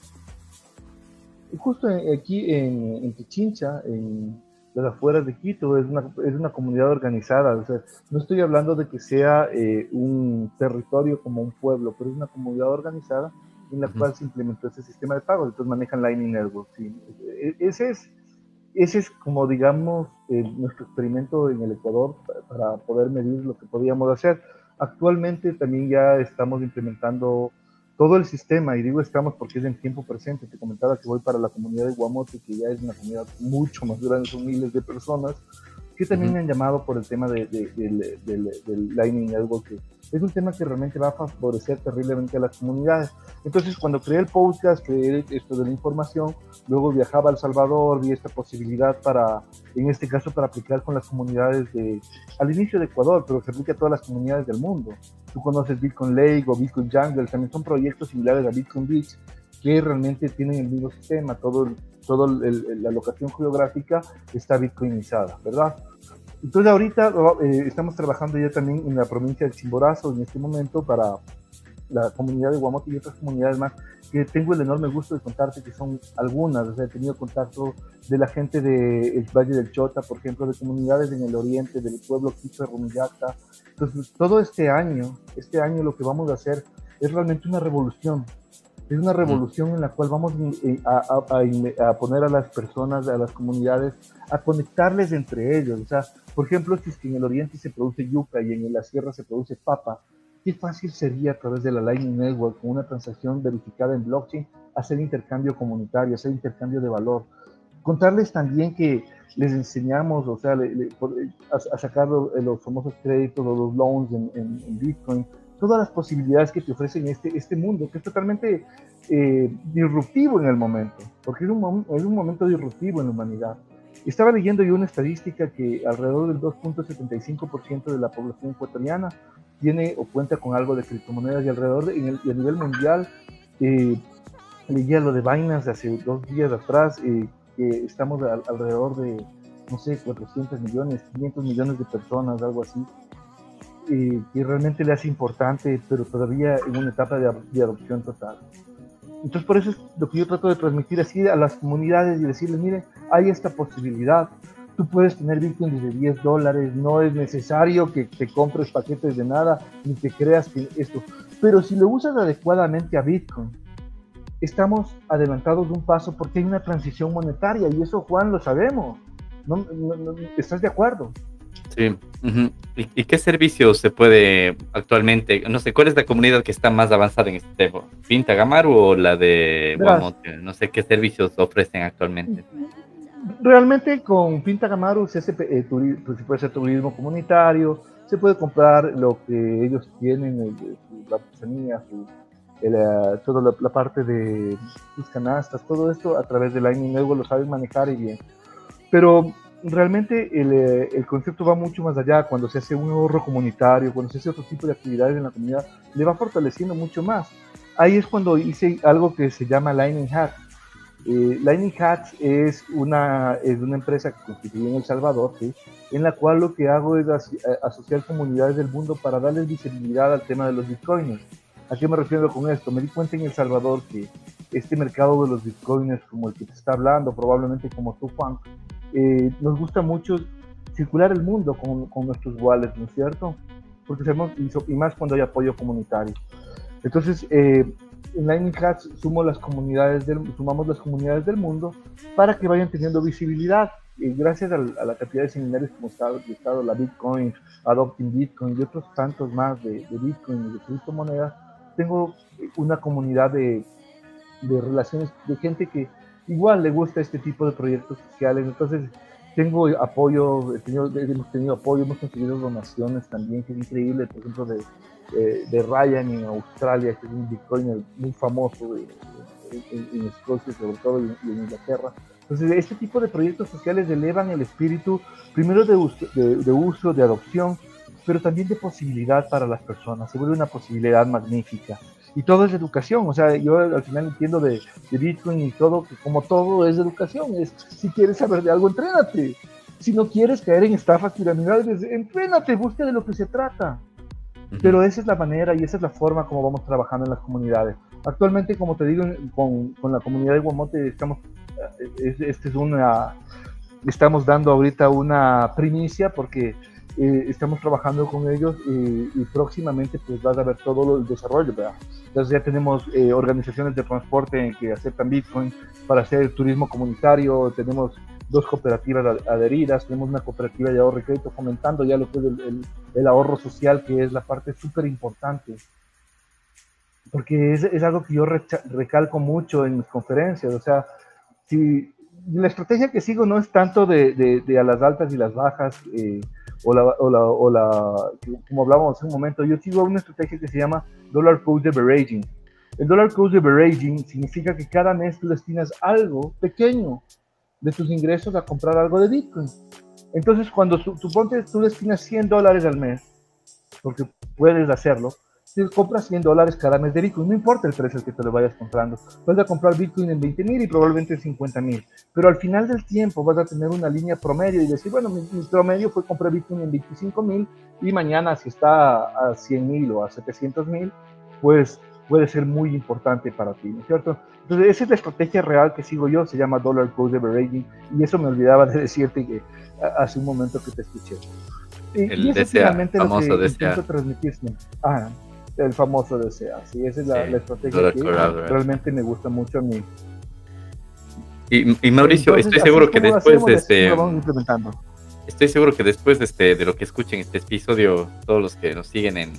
Justo aquí en, en Pichincha, en las afueras de Quito, es una, es una comunidad organizada. O sea, no estoy hablando de que sea eh, un territorio como un pueblo, pero es una comunidad organizada en la cual se implementó ese sistema de pagos. Entonces manejan Lightning Network. Sí. E, ese, es, ese es como, digamos, nuestro experimento en el Ecuador para poder medir lo que podíamos hacer. Actualmente también ya estamos implementando todo el sistema, y digo estamos porque es en tiempo presente, te comentaba que voy para la comunidad de Guamote, que ya es una comunidad mucho más grande, son miles de personas, que también me han llamado por el tema de, del Lightning Network, que es un tema que realmente va a favorecer terriblemente a las comunidades. Entonces, cuando creé el podcast, creé esto de la información, luego viajaba a El Salvador, vi esta posibilidad para, en este caso, para aplicar con las comunidades de, al inicio de Ecuador, pero se aplica a todas las comunidades del mundo. Tú conoces Bitcoin Lake o Bitcoin Jungle, también son proyectos similares a Bitcoin Beach, que realmente tienen el mismo sistema, todo, todo la locación geográfica está bitcoinizada, ¿verdad? Entonces ahorita eh, estamos trabajando ya también en la provincia de Chimborazo en este momento para la comunidad de Guamote y otras comunidades más que tengo el enorme gusto de contarte que son algunas, o sea, he tenido contacto de la gente del Valle del Chota, por ejemplo, de comunidades en el oriente, del pueblo Quito de Rumillacta. Entonces, todo este año, este año lo que vamos a hacer es realmente una revolución, es una revolución en la cual vamos eh, a, poner a las personas, a las comunidades, a conectarles entre ellos. O sea, por ejemplo, si es que en el oriente se produce yuca y en la sierra se produce papa, qué fácil sería a través de la Lightning Network, con una transacción verificada en blockchain, hacer intercambio comunitario, hacer intercambio de valor. Contarles también que les enseñamos, o sea, a, sacar los, famosos créditos o los loans en Bitcoin, todas las posibilidades que te ofrecen este, este mundo, que es totalmente eh, disruptivo en el momento, porque es un, es un momento disruptivo en la humanidad. Estaba leyendo yo una estadística que alrededor del 2.75% de la población ecuatoriana tiene o cuenta con algo de criptomonedas y alrededor de, el, a nivel mundial, eh, leía lo de Binance hace dos días atrás, eh, que estamos alrededor de, no sé, 400 millones, 500 millones de personas, algo así, eh, realmente le hace importante, pero todavía en una etapa de, adopción total. Entonces, por eso es lo que yo trato de transmitir así a las comunidades y decirles, miren, hay esta posibilidad. Tú puedes tener Bitcoin desde 10 dólares, no es necesario que te compres paquetes de nada, ni que creas que esto. Pero si lo usas adecuadamente a Bitcoin, estamos adelantados de un paso porque hay una transición monetaria y eso, Juan, lo sabemos. no, ¿Estás de acuerdo? Sí. ¿Y, qué servicios se puede actualmente? No sé, ¿cuál es la comunidad que está más avanzada en este tema? ¿Pinta Gamaru o la de Guamote? No sé qué servicios ofrecen actualmente. Realmente con Pinta Gamaru se, hace, eh, pues, se puede hacer turismo comunitario, se puede comprar lo que ellos tienen, la artesanía, toda la, parte de sus canastas, todo esto a través de Lightning Network lo saben manejar y bien. Pero realmente eh, el, concepto va mucho más allá. Cuando se hace un ahorro comunitario, cuando se hace otro tipo de actividades en la comunidad, le va fortaleciendo mucho más. Ahí es cuando hice algo que se llama Lightning Hat. Eh, Lightning Hats es una, es una empresa que constituye en El Salvador, en la cual lo que hago es asociar comunidades del mundo para darles visibilidad al tema de los bitcoins. ¿A qué me refiero con esto? Me di cuenta en El Salvador que este mercado de los bitcoins como el que te está hablando, probablemente como tú, Juan, eh, nos gusta mucho circular el mundo con, con, nuestros wallets, ¿no es cierto? Porque sabemos, y, más cuando hay apoyo comunitario. Entonces, eh, en Lightning Hats sumo las comunidades del, sumamos las comunidades del mundo para que vayan teniendo visibilidad. Y gracias a, la cantidad de seminarios como está estado la Bitcoin, Adopting Bitcoin y otros tantos más de, de Bitcoin y de criptomonedas, tengo una comunidad de, de relaciones de gente que igual le gusta este tipo de proyectos sociales. Entonces, tengo apoyo, hemos tenido apoyo, hemos conseguido donaciones también, que es increíble, por ejemplo, de, de Ryan en Australia, que es un bitcoiner muy famoso en, Escocia, sobre todo, y, en Inglaterra. Entonces, este tipo de proyectos sociales elevan el espíritu, primero de uso, de, uso, de adopción, pero también de posibilidad para las personas. Se vuelve una posibilidad magnífica. Y todo es educación. O sea, yo al final entiendo de, de Bitcoin y todo, que como todo es educación. Es, si quieres saber de algo, entrénate. Si no quieres caer en estafas piramidales, entrénate, busca de lo que se trata. Pero esa es la manera y esa es la forma como vamos trabajando en las comunidades. Actualmente, como te digo, con, con la comunidad de Guamote estamos, eh, este es una, estamos dando ahorita una primicia porque eh, estamos trabajando con ellos y, próximamente pues vas a ver todo el desarrollo, ¿verdad? Entonces ya tenemos eh, organizaciones de transporte que aceptan Bitcoin para hacer turismo comunitario, tenemos dos cooperativas adheridas, tenemos una cooperativa de ahorro y crédito fomentando ya lo que es el, ahorro social, que es la parte súper importante. Porque es, es, algo que yo recalco mucho en mis conferencias. O sea, si la estrategia que sigo no es tanto de, de, a las altas y las bajas, eh, o, la, o, la, o, la, como hablábamos hace un momento, yo sigo una estrategia que se llama Dollar Cost Averaging. El Dollar Cost Averaging significa que cada mes tú destinas algo pequeño de tus ingresos a comprar algo de Bitcoin. Entonces, cuando tú, ponte, tú destinas 100 dólares al mes, porque puedes hacerlo, si compras 100 dólares cada mes de Bitcoin, no importa el precio que te lo vayas comprando, vas a comprar Bitcoin en 20 mil y probablemente en 50 mil, pero al final del tiempo vas a tener una línea promedio y decir, bueno, mi, promedio fue comprar Bitcoin en 25 mil y mañana si está a 100 mil o a 700 mil, pues puede ser muy importante para ti, ¿no es cierto? Entonces, esa es la estrategia real que sigo yo, se llama Dollar Cost Averaging, y eso me olvidaba de decirte que hace un momento que te escuché. Y, el y eso desea, famoso lo que desea. transmitir Ah, el famoso desea, sí, esa es la, estrategia que realmente me gusta mucho a mí. Y, Mauricio, estoy seguro que después de este... Estoy seguro que después de, este, de lo que escuchen este episodio, todos los que nos siguen en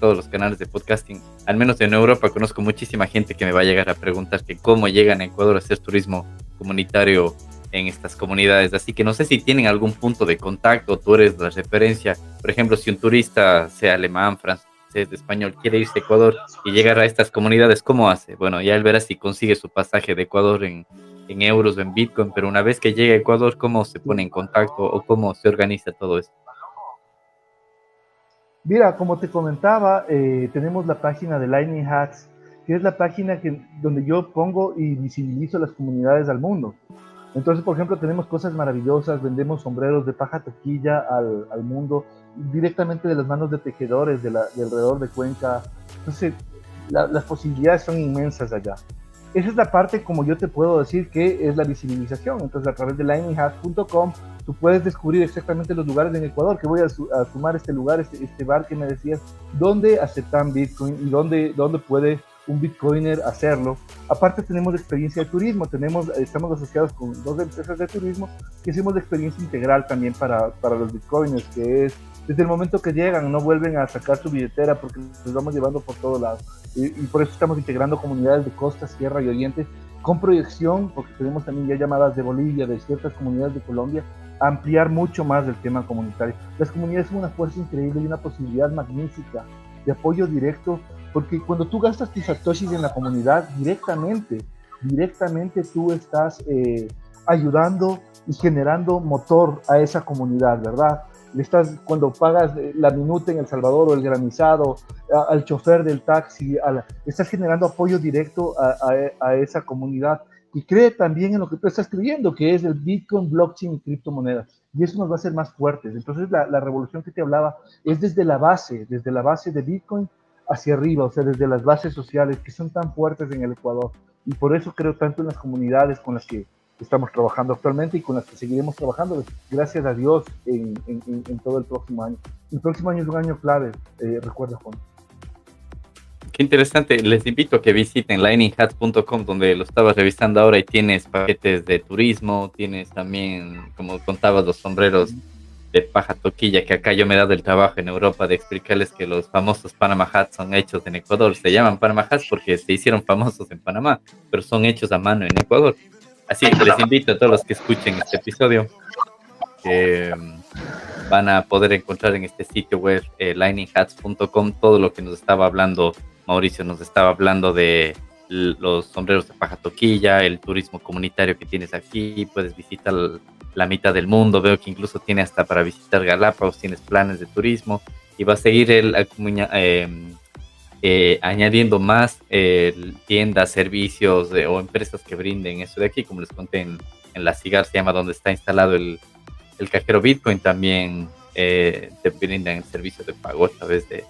todos los canales de podcasting, al menos en Europa conozco muchísima gente que me va a llegar a preguntar que cómo llegan a Ecuador a hacer turismo comunitario en estas comunidades. Así que no sé si tienen algún punto de contacto, tú eres la referencia. Por ejemplo, si un turista, sea alemán, francés, español, quiere irse a Ecuador y llegar a estas comunidades, ¿cómo hace? Bueno, ya él verá si consigue su pasaje de Ecuador en, en euros o en Bitcoin, pero una vez que llegue a Ecuador, ¿cómo se pone en contacto o cómo se organiza todo esto? Mira, como te comentaba, eh, tenemos la página de Lightning Hats, que es la página que, donde yo pongo y visibilizo las comunidades al mundo. Entonces, por ejemplo, tenemos cosas maravillosas, vendemos sombreros de paja toquilla al, al mundo directamente de las manos de tejedores de, la, de alrededor de Cuenca. Entonces, las posibilidades son inmensas allá. Esa es la parte, como yo te puedo decir, que es la visibilización. Entonces, a través de lightninghats.com tú puedes descubrir exactamente los lugares en Ecuador, que voy a, sumar este lugar, este, este, bar que me decías, dónde aceptan Bitcoin y dónde, dónde puede un Bitcoiner hacerlo. Aparte tenemos experiencia de turismo, tenemos, estamos asociados con dos empresas de turismo que hacemos experiencia integral también para, para los Bitcoiners, que es desde el momento que llegan, no vuelven a sacar su billetera porque los vamos llevando por todos lados. Y, y por eso estamos integrando comunidades de costa, sierra y oriente con proyección, porque tenemos también ya llamadas de Bolivia, de ciertas comunidades de Colombia, ampliar mucho más el tema comunitario. Las comunidades son una fuerza increíble y una posibilidad magnífica de apoyo directo, porque cuando tú gastas tus satoshis en la comunidad directamente, directamente tú estás eh, ayudando y generando motor a esa comunidad, ¿verdad? Estás, cuando pagas eh, la minuta en El Salvador o el granizado, al chofer del taxi, estás generando apoyo directo a esa comunidad y cree también en lo que tú estás escribiendo, que es el Bitcoin, blockchain y criptomonedas. Y eso nos va a hacer más fuertes. Entonces, la, la, revolución que te hablaba es desde la base, desde la base de Bitcoin hacia arriba, o sea, desde las bases sociales que son tan fuertes en el Ecuador. Y por eso creo tanto en las comunidades con las que estamos trabajando actualmente y con las que seguiremos trabajando, gracias a Dios, en, todo el próximo año. El próximo año es un año clave, eh, recuerda Juan. Qué interesante. Les invito a que visiten lininghats.com donde lo estaba revisando ahora y tienes paquetes de turismo, tienes también, como contabas, los sombreros de paja toquilla, que acá yo me he dado el trabajo en Europa de explicarles que los famosos Panama Hats son hechos en Ecuador. Se llaman Panama Hats porque se hicieron famosos en Panamá, pero son hechos a mano en Ecuador. Así que les invito a todos los que escuchen este episodio que mm, van a poder encontrar en este sitio web eh, lininghats.com todo lo que nos estaba hablando Mauricio nos estaba hablando de los sombreros de paja toquilla, el turismo comunitario que tienes aquí, puedes visitar la mitad del mundo, veo que incluso tiene hasta para visitar Galápagos, tienes planes de turismo y va a seguir el, em, eh, añadiendo más eh, tiendas, servicios o empresas que brinden eso de aquí, como les conté en, la CIGAR, se llama donde está instalado el, cajero Bitcoin, también eh, te brindan el servicio de pago a través de,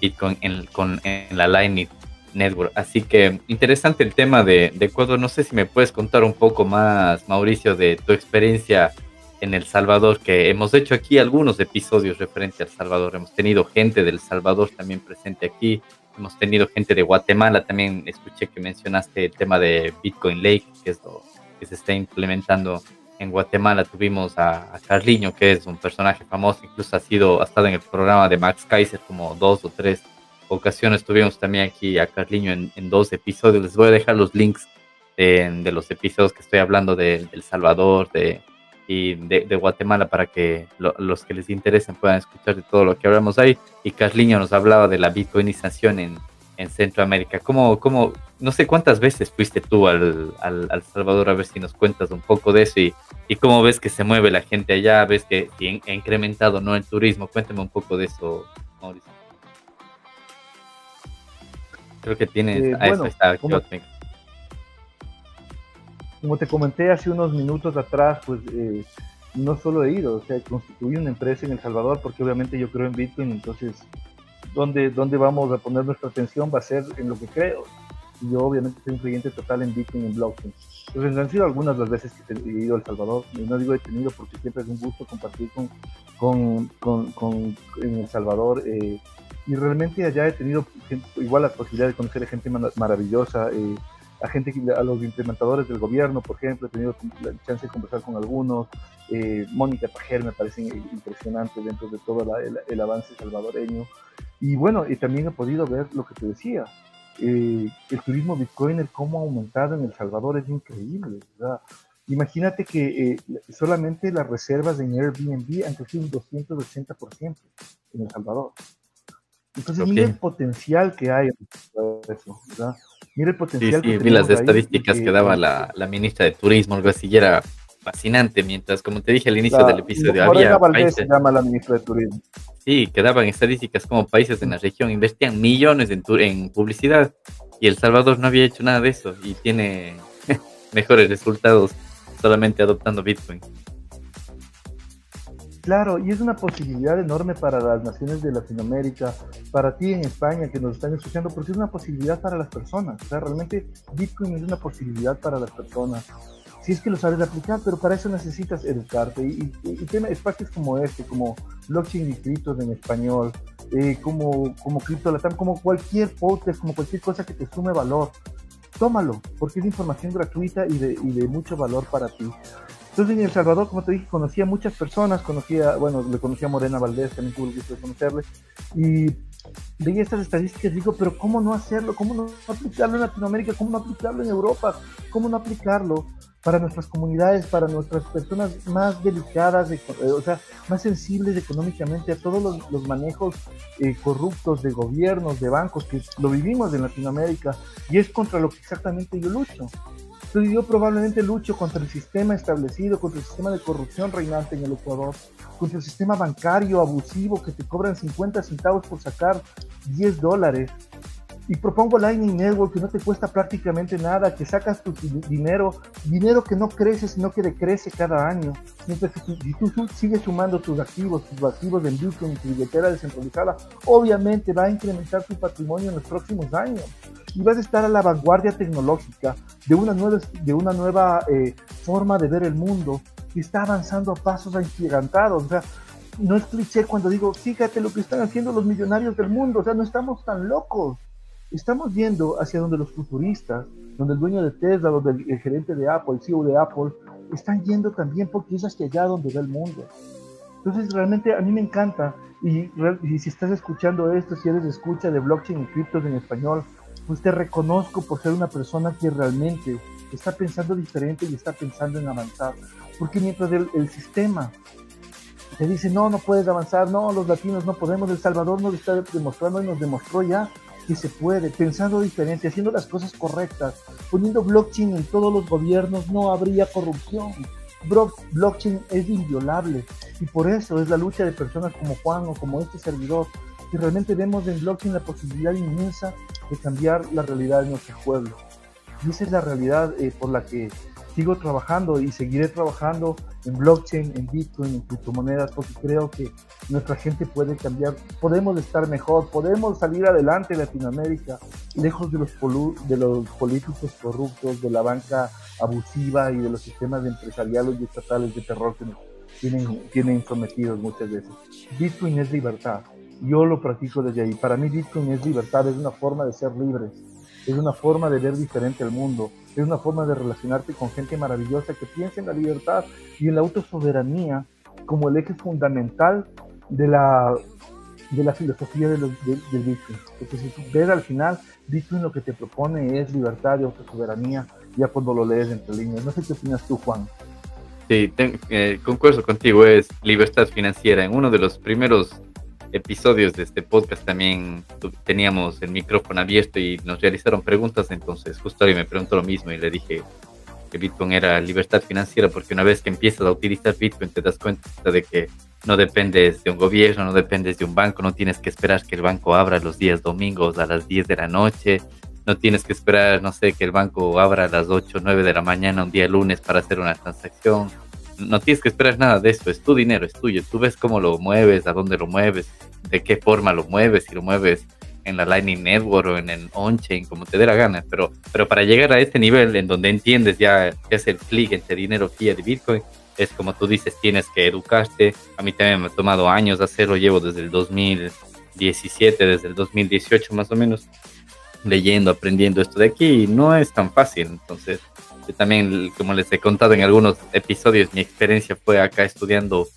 Bitcoin en, con, en la Lightning Network. Así que interesante el tema de, de Ecuador. No sé si me puedes contar un poco más, Mauricio, de tu experiencia en El Salvador, que hemos hecho aquí algunos episodios referente al Salvador. Hemos tenido gente del Salvador también presente aquí. Hemos tenido gente de Guatemala. También escuché que mencionaste el tema de Bitcoin Lake, que es lo que se está implementando en Guatemala tuvimos a, Carliño, que es un personaje famoso, incluso ha sido ha estado en el programa de Max Kaiser como dos o tres ocasiones. Tuvimos también aquí a Carliño en, dos episodios. Les voy a dejar los links de, los episodios que estoy hablando de, El Salvador de, y de, Guatemala para que los que les interesen puedan escuchar de todo lo que hablamos ahí. Y Carliño nos hablaba de la bitcoinización en, en Centroamérica. ¿Cómo, cómo, no sé cuántas veces fuiste tú al, al, Salvador? A ver si nos cuentas un poco de eso y, y, cómo ves que se mueve la gente allá, ves que ha incrementado no el turismo. Cuéntame un poco de eso, Mauricio. Creo que tienes... Eh, bueno, como, como, te comenté hace unos minutos atrás, pues eh, no solo he ido, o sea, constituí una empresa en El Salvador porque obviamente yo creo en Bitcoin, entonces donde, donde vamos a poner nuestra atención va a ser en lo que creo. Y yo obviamente soy un creyente total en Bitcoin y en blockchain. Entonces han sido algunas las veces que he ido a El Salvador, y no digo he tenido porque siempre es un gusto compartir con, con, con, con en El Salvador. Eh, y realmente allá he tenido igual la posibilidad de conocer gente maravillosa, eh, a gente, a los implementadores del gobierno, por ejemplo, he tenido la chance de conversar con algunos. Eh, Mónica Pajer me parece impresionante dentro de todo el, avance salvadoreño. Y bueno, y también he podido ver lo que te decía. Eh, el turismo bitcoiner, cómo ha aumentado en El Salvador, es increíble. Imagínate que eh, solamente las reservas en Airbnb han crecido un 280% en El Salvador. Entonces, mira el potencial que hay eso, ¿verdad? Mira el potencial. Sí, sí, vi las estadísticas que, daba la, la, ministra de Turismo, algo así, y era fascinante, mientras, como te dije al inicio del episodio, había países... se llama la ministra de Turismo. Sí, quedaban estadísticas como países en la región invertían millones en, en publicidad y El Salvador no había hecho nada de eso y tiene mejores resultados solamente adoptando Bitcoin. Claro, y es una posibilidad enorme para las naciones de Latinoamérica, para ti en España que nos están escuchando, porque es una posibilidad para las personas. O sea, realmente Bitcoin es una posibilidad para las personas. Si es que lo sabes aplicar, pero para eso necesitas educarte. Y, y, espacios como este, como blockchain y criptos en español, eh, como, como Crypto Latam, como cualquier podcast, como cualquier cosa que te sume valor, tómalo, porque es información gratuita y de, y de mucho valor para ti. Entonces en El Salvador, como te dije, conocía a muchas personas, conocía, bueno, le conocía a Morena Valdés, también tuve el gusto de conocerle, y veía estas estadísticas y digo, pero ¿cómo no hacerlo? ¿Cómo no aplicarlo en Latinoamérica? ¿Cómo no aplicarlo en Europa? ¿Cómo no aplicarlo para nuestras comunidades, para nuestras personas más delicadas, eh, o sea, más sensibles económicamente a todos los, manejos eh, corruptos de gobiernos, de bancos, que lo vivimos en Latinoamérica y es contra lo que exactamente yo lucho. Entonces yo probablemente lucho contra el sistema establecido, contra el sistema de corrupción reinante en el Ecuador, contra el sistema bancario abusivo que te cobran 50 centavos por sacar 10 dólares. Y propongo Lightning Network que no te cuesta prácticamente nada, que sacas tu dinero, dinero que no crece, sino que decrece cada año. Mientras que si tú sigues sumando tus activos, tus activos en Bitcoin, tu billetera descentralizada, obviamente va a incrementar tu patrimonio en los próximos años. Y vas a estar a la vanguardia tecnológica de una nueva, de una nueva eh, forma de ver el mundo que está avanzando a pasos agigantados. O sea, no es cliché cuando digo, fíjate lo que están haciendo los millonarios del mundo, o sea, no estamos tan locos. Estamos yendo hacia donde los futuristas, donde el dueño de Tesla, donde el, gerente de Apple, el CEO de Apple, están yendo también porque es hacia allá donde va el mundo. Entonces, realmente a mí me encanta, y, si estás escuchando esto, si eres escucha de blockchain y criptos en español, pues te reconozco por ser una persona que realmente está pensando diferente y está pensando en avanzar. Porque mientras el, el sistema te dice, no, no puedes avanzar, no, los latinos no podemos, El Salvador nos está demostrando y nos demostró ya que se puede, pensando diferente, haciendo las cosas correctas, poniendo blockchain en todos los gobiernos, no habría corrupción. blockchain es inviolable y por eso es la lucha de personas como Juan o como este servidor que realmente vemos en blockchain la posibilidad inmensa de cambiar la realidad de nuestro pueblo. Y esa es la realidad eh, por la que sigo trabajando y seguiré trabajando en blockchain, en Bitcoin, en criptomonedas, porque creo que nuestra gente puede cambiar, podemos estar mejor, podemos salir adelante en Latinoamérica, lejos de los, de los políticos corruptos, de la banca abusiva y de los sistemas empresariales y estatales de terror que nos tienen, tienen sometidos muchas veces. Bitcoin es libertad. Yo lo practico desde ahí. Para mí Bitcoin es libertad, es una forma de ser libres, es una forma de ver diferente el mundo, es una forma de relacionarte con gente maravillosa que piensa en la libertad y en la autosoberanía como el eje fundamental de la, de la filosofía de del Bitcoin. Porque si tú ves al final, Bitcoin lo que te propone es libertad y autosoberanía, ya cuando lo lees entre líneas. No sé qué opinas tú, Juan. Sí, eh, concuerdo contigo, es libertad financiera. En uno de los primeros episodios de este podcast también teníamos el micrófono abierto y nos realizaron preguntas, entonces justo ahí me preguntó lo mismo y le dije que Bitcoin era libertad financiera porque una vez que empiezas a utilizar Bitcoin te das cuenta de que no dependes de un gobierno, no dependes de un banco, no tienes que esperar que el banco abra los días domingos a las 10 de la noche, no tienes que esperar, no sé, que el banco abra a las 8 o 9 de la mañana un día lunes para hacer una transacción no tienes que esperar nada de esto, es tu dinero, es tuyo, tú ves cómo lo mueves, a dónde lo mueves, de qué forma lo mueves, si lo mueves en la Lightning Network o en el on-chain, como te dé la gana, pero, pero para llegar a este nivel en donde entiendes ya qué es el clic entre dinero fiat y Bitcoin, es como tú dices, tienes que educarte, a mí también me ha tomado años hacerlo, llevo desde el 2017, desde el 2018 más o menos, leyendo, aprendiendo esto de aquí, y no es tan fácil, entonces también, como les he contado en algunos episodios, mi experiencia fue acá estudiando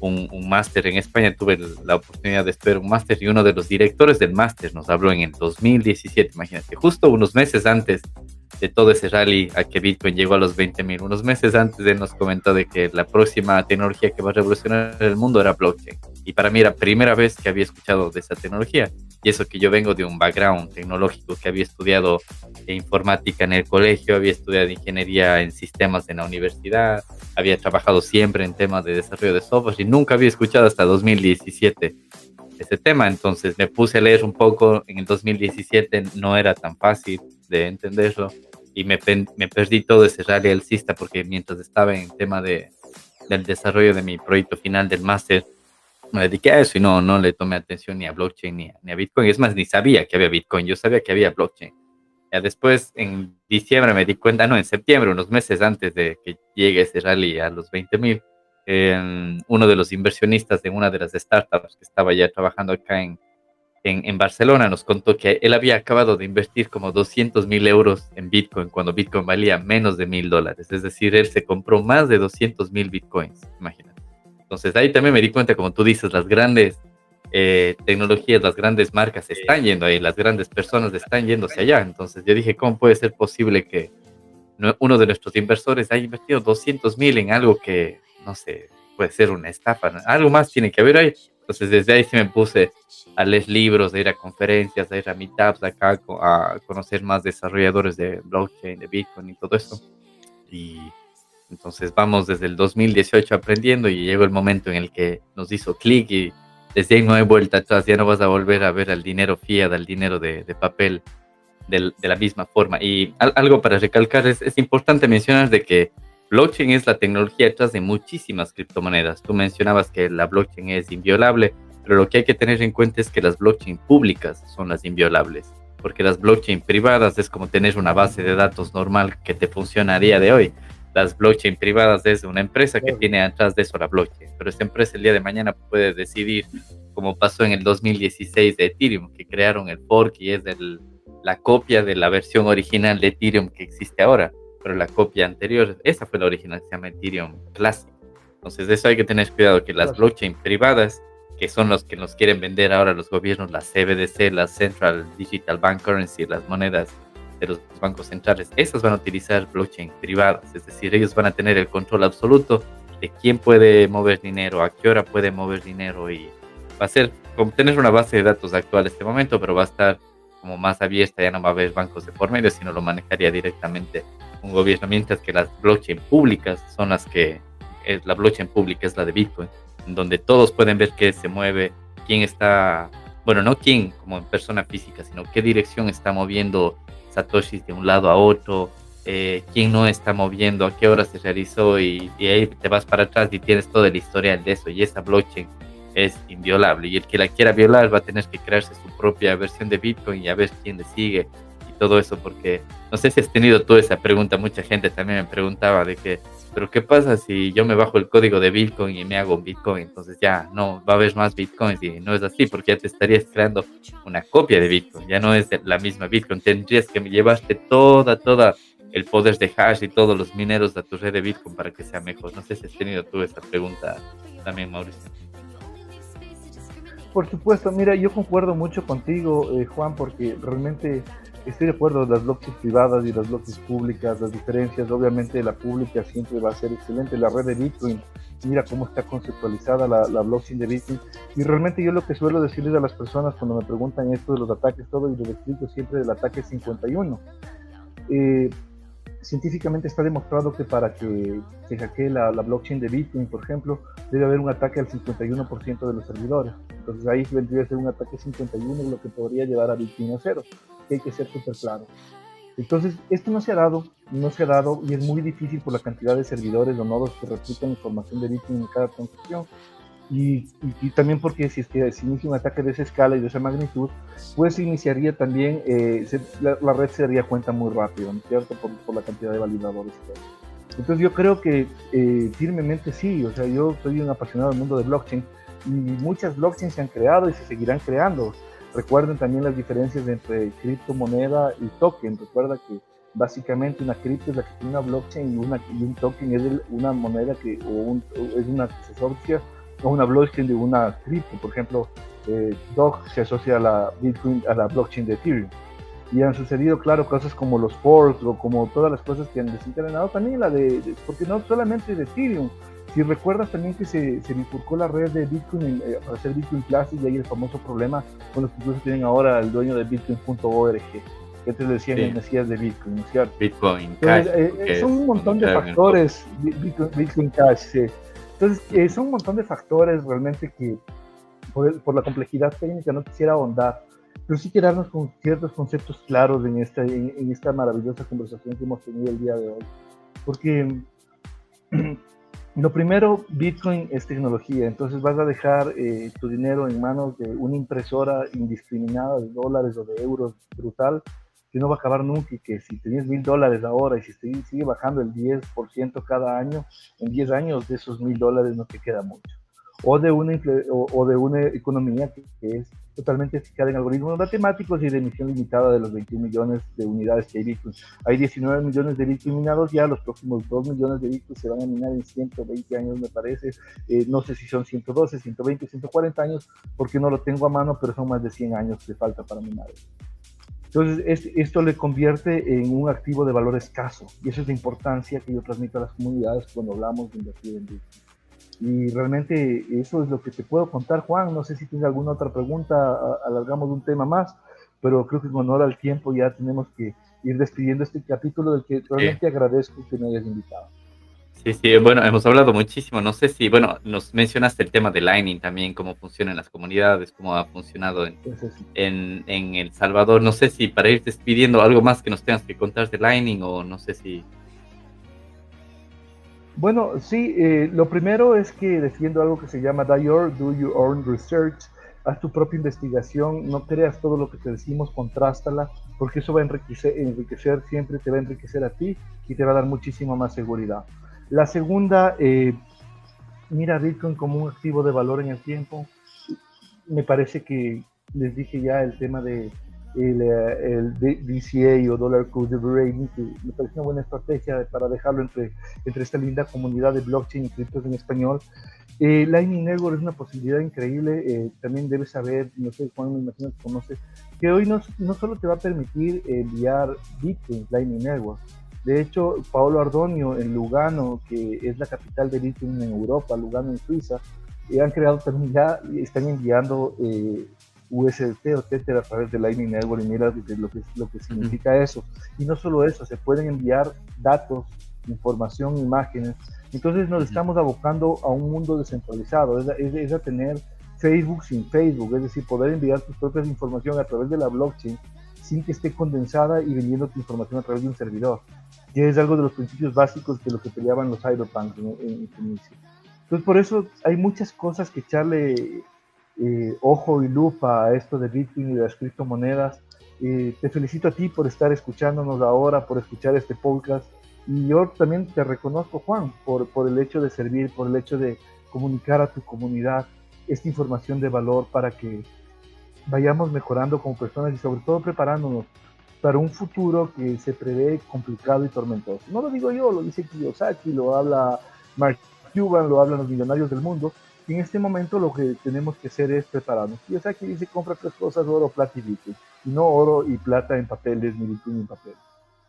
un, un máster en España. Tuve la oportunidad de estudiar un máster y uno de los directores del máster nos habló en el 2017, imagínate, justo unos meses antes de todo ese rally a que Bitcoin llegó a los 20 mil. Unos meses antes él nos comentó de que la próxima tecnología que va a revolucionar el mundo era blockchain. Y para mí era la primera vez que había escuchado de esa tecnología. Y eso que yo vengo de un background tecnológico, que había estudiado informática en el colegio, había estudiado ingeniería en sistemas en la universidad, había trabajado siempre en temas de desarrollo de software y nunca había escuchado hasta 2017 ese tema. Entonces me puse a leer un poco. En el 2017 no era tan fácil de entenderlo y me, me perdí todo ese rally alcista porque mientras estaba en tema de, del desarrollo de mi proyecto final del máster, me dediqué a eso y no, no le tomé atención ni a blockchain ni a, ni a Bitcoin. Es más, ni sabía que había Bitcoin, yo sabía que había blockchain. Ya después, en diciembre me di cuenta, no, en septiembre, unos meses antes de que llegue ese rally a los 20 mil, eh, uno de los inversionistas de una de las startups que estaba ya trabajando acá en, en, Barcelona nos contó que él había acabado de invertir como 200 mil euros en Bitcoin cuando Bitcoin valía menos de mil dólares. Es decir, él se compró más de 200 mil Bitcoins, imagínate. Entonces ahí también me di cuenta, como tú dices, las grandes eh, tecnologías, las grandes marcas están yendo ahí, las grandes personas están yéndose allá. Entonces yo dije, ¿cómo puede ser posible que uno de nuestros inversores haya invertido 200 mil en algo que, no sé, puede ser una estafa? Algo más tiene que haber ahí. Entonces desde ahí sí me puse a leer libros, a ir a conferencias, a ir a meetups acá, a conocer más desarrolladores de blockchain, de Bitcoin y todo eso. Y entonces vamos desde el 2018 aprendiendo y llegó el momento en el que nos hizo clic y desde ahí no hay vuelta atrás, ya no vas a volver a ver al dinero fiat, al dinero de, papel de, la misma forma. Y algo para recalcar es, es importante mencionar de que blockchain es la tecnología detrás de muchísimas criptomonedas. Tú mencionabas que la blockchain es inviolable, pero lo que hay que tener en cuenta es que las blockchain públicas son las inviolables, porque las blockchain privadas es como tener una base de datos normal que te funciona a día de hoy. Las blockchain privadas es una empresa que tiene atrás de eso la blockchain, pero esta empresa el día de mañana puede decidir, como pasó en el 2016 de Ethereum, que crearon el fork y es la copia de la versión original de Ethereum que existe ahora pero la copia anterior, esa fue la original, se llama Ethereum Classic. Entonces, de eso hay que tener cuidado, que las blockchain privadas, que son los que nos quieren vender ahora los gobiernos, las CBDC, las Central Digital Bank Currency, las monedas de los bancos centrales, esas van a utilizar blockchain privadas, es decir, ellos van a tener el control absoluto de quién puede mover dinero, a qué hora puede mover dinero y va a ser como tener una base de datos actual en este momento, pero va a estar como más abierta, ya no va a haber bancos de por medio, sino lo manejaría directamente un gobierno, mientras que las blockchain públicas son las que, es, la blockchain pública es la de Bitcoin, donde todos pueden ver qué se mueve, quién está, bueno, no quién como en persona física, sino qué dirección está moviendo Satoshi de un lado a otro, eh, quién no está moviendo, a qué hora se realizó y, y, ahí te vas para atrás y tienes todo el historial de eso y esa blockchain es inviolable y el que la quiera violar va a tener que crearse su propia versión de Bitcoin y a ver quién le sigue todo eso, porque no sé si has tenido tú esa pregunta, mucha gente también me preguntaba de que, pero ¿qué pasa si yo me bajo el código de Bitcoin y me hago un Bitcoin? Entonces ya no va a haber más Bitcoins y no es así, porque ya te estarías creando una copia de Bitcoin, ya no es la misma Bitcoin, tendrías que llevarte toda, toda el poder de hash y todos los mineros a tu red de Bitcoin para que sea mejor. No sé si has tenido tú esa pregunta también, Mauricio. Por supuesto, mira, yo concuerdo mucho contigo, eh, Juan, porque realmente estoy de acuerdo, las blockchains privadas y las blockchains públicas, las diferencias, obviamente la pública siempre va a ser excelente, la red de Bitcoin, mira cómo está conceptualizada la, la, blockchain de Bitcoin, y realmente yo lo que suelo decirles a las personas cuando me preguntan esto de los ataques, todo, y les explico siempre del ataque 51. Eh, científicamente está demostrado que para que se hackee la, blockchain de Bitcoin, por ejemplo, debe haber un ataque al 51% de los servidores. Entonces ahí vendría a ser un ataque 51, lo que podría llevar a Bitcoin a cero hay que ser súper claro. Entonces, esto no se ha dado, no se ha dado y es muy difícil por la cantidad de servidores o nodos que replican información de Bitcoin en cada transacción. Y, y, también porque si es que se inicia un ataque de esa escala y de esa magnitud, pues iniciaría también, eh, la, red se daría cuenta muy rápido, ¿no es cierto? Por, por, la cantidad de validadores. Entonces yo creo que eh, firmemente sí, o sea, yo soy un apasionado del mundo de blockchain y muchas blockchains se han creado y se seguirán creando. Recuerden también las diferencias entre criptomoneda y token. Recuerda que básicamente una cripto es la que tiene una blockchain y, una, y un token es una moneda que o es una que se asocia a una blockchain de una cripto. Por ejemplo, eh, DOG se asocia a la Bitcoin, a la blockchain de Ethereum. Y han sucedido, claro, cosas como los forks o como todas las cosas que han desencadenado. También la de, de porque no solamente de Ethereum, si recuerdas también que se, se bifurcó la red de Bitcoin eh, para hacer Bitcoin Classic y hay el famoso problema con los que incluso tienen ahora el dueño de Bitcoin.org, que te decían sí. Mesías de Bitcoin, ¿no es cierto? Bitcoin Cash. Eh, son un montón de factores, Bitcoin, Bitcoin, Cash, sí. Entonces, eh, son un montón de factores realmente que por, por, la complejidad técnica no quisiera ahondar, pero sí quedarnos con ciertos conceptos claros en esta, en, en esta maravillosa conversación que hemos tenido el día de hoy. Porque Lo primero, Bitcoin es tecnología, entonces vas a dejar eh, tu dinero en manos de una impresora indiscriminada de dólares o de euros brutal, que no va a acabar nunca y que si tenías mil dólares ahora y si sigue bajando el 10% cada año, en 10 años de esos mil dólares no te queda mucho o de una, o, de una economía que, es totalmente fijada en algoritmos matemáticos y de emisión limitada de los 21 millones de unidades que hay Bitcoin. Hay 19 millones de Bitcoin minados ya, los próximos 2 millones de Bitcoin se van a minar en 120 años, me parece. Eh, no sé si son 112, 120, 140 años, porque no lo tengo a mano, pero son más de 100 años que falta para minar. Entonces, esto le convierte en un activo de valor escaso y esa es la importancia que yo transmito a las comunidades cuando hablamos de invertir en Bitcoin. Y realmente eso es lo que te puedo contar, Juan. No sé si tienes alguna otra pregunta, alargamos un tema más, pero creo que en honor al tiempo ya tenemos que ir despidiendo este capítulo del que realmente agradezco que me hayas invitado. Sí, sí, bueno, hemos hablado muchísimo. No sé si, bueno, nos mencionaste el tema de Lightning también, cómo funcionan las comunidades, cómo ha funcionado en, en, en, El Salvador. No sé si para ir despidiendo algo más que nos tengas que contar de Lightning o no sé si. Bueno, sí, eh, lo primero es que defiendo algo que se llama Do Your, Do Your Own Research. Haz tu propia investigación, no creas todo lo que te decimos, contrástala, porque eso va a enriquecer, enriquecer siempre, te va a enriquecer a ti y te va a dar muchísima más seguridad. La segunda, eh, mira Bitcoin como un activo de valor en el tiempo. Me parece que les dije ya el tema de el, eh, DCA o Dollar Cost Averaging, que me parece una buena estrategia para dejarlo entre, entre esta linda comunidad de blockchain y criptos en español. Eh, Lightning Network es una posibilidad increíble. Eh, también debes saber, no sé, Juan, me imagino que conoces, que hoy no, no solo te va a permitir enviar Bitcoin, Lightning Network, de hecho, Paolo Ardonio en Lugano, que es la capital de Bitcoin en Europa, Lugano en Suiza, eh, han creado también ya, están enviando eh, USDT o Tether a través de Lightning Network y mira lo que, lo que significa eso. Y no solo eso, se pueden enviar datos, información, imágenes. Entonces nos estamos abocando a un mundo descentralizado, es, es a tener Facebook sin Facebook, es decir, poder enviar tus propias información a través de la blockchain sin que esté condensada y vendiendo tu información a través de un servidor, que es algo de los principios básicos de lo que peleaban los cyberpunks en, en, inicio. Entonces, por eso hay muchas cosas que echarle eh, ojo y lupa a esto de Bitcoin y de las criptomonedas. Eh, te felicito a ti por estar escuchándonos ahora, por escuchar este podcast. Y yo también te reconozco, Juan, por, por el hecho de servir, por el hecho de comunicar a tu comunidad esta información de valor para que vayamos mejorando como personas y sobre todo preparándonos para un futuro que se prevé complicado y tormentoso. No lo digo yo, lo dice Kiyosaki, lo habla Mark Cuban, lo hablan los millonarios del mundo. Y en este momento lo que tenemos que hacer es prepararnos. Kiyosaki dice compra tres cosas, oro, plata y bitcoin. Y no oro y plata en papeles, ni bitcoin en papeles.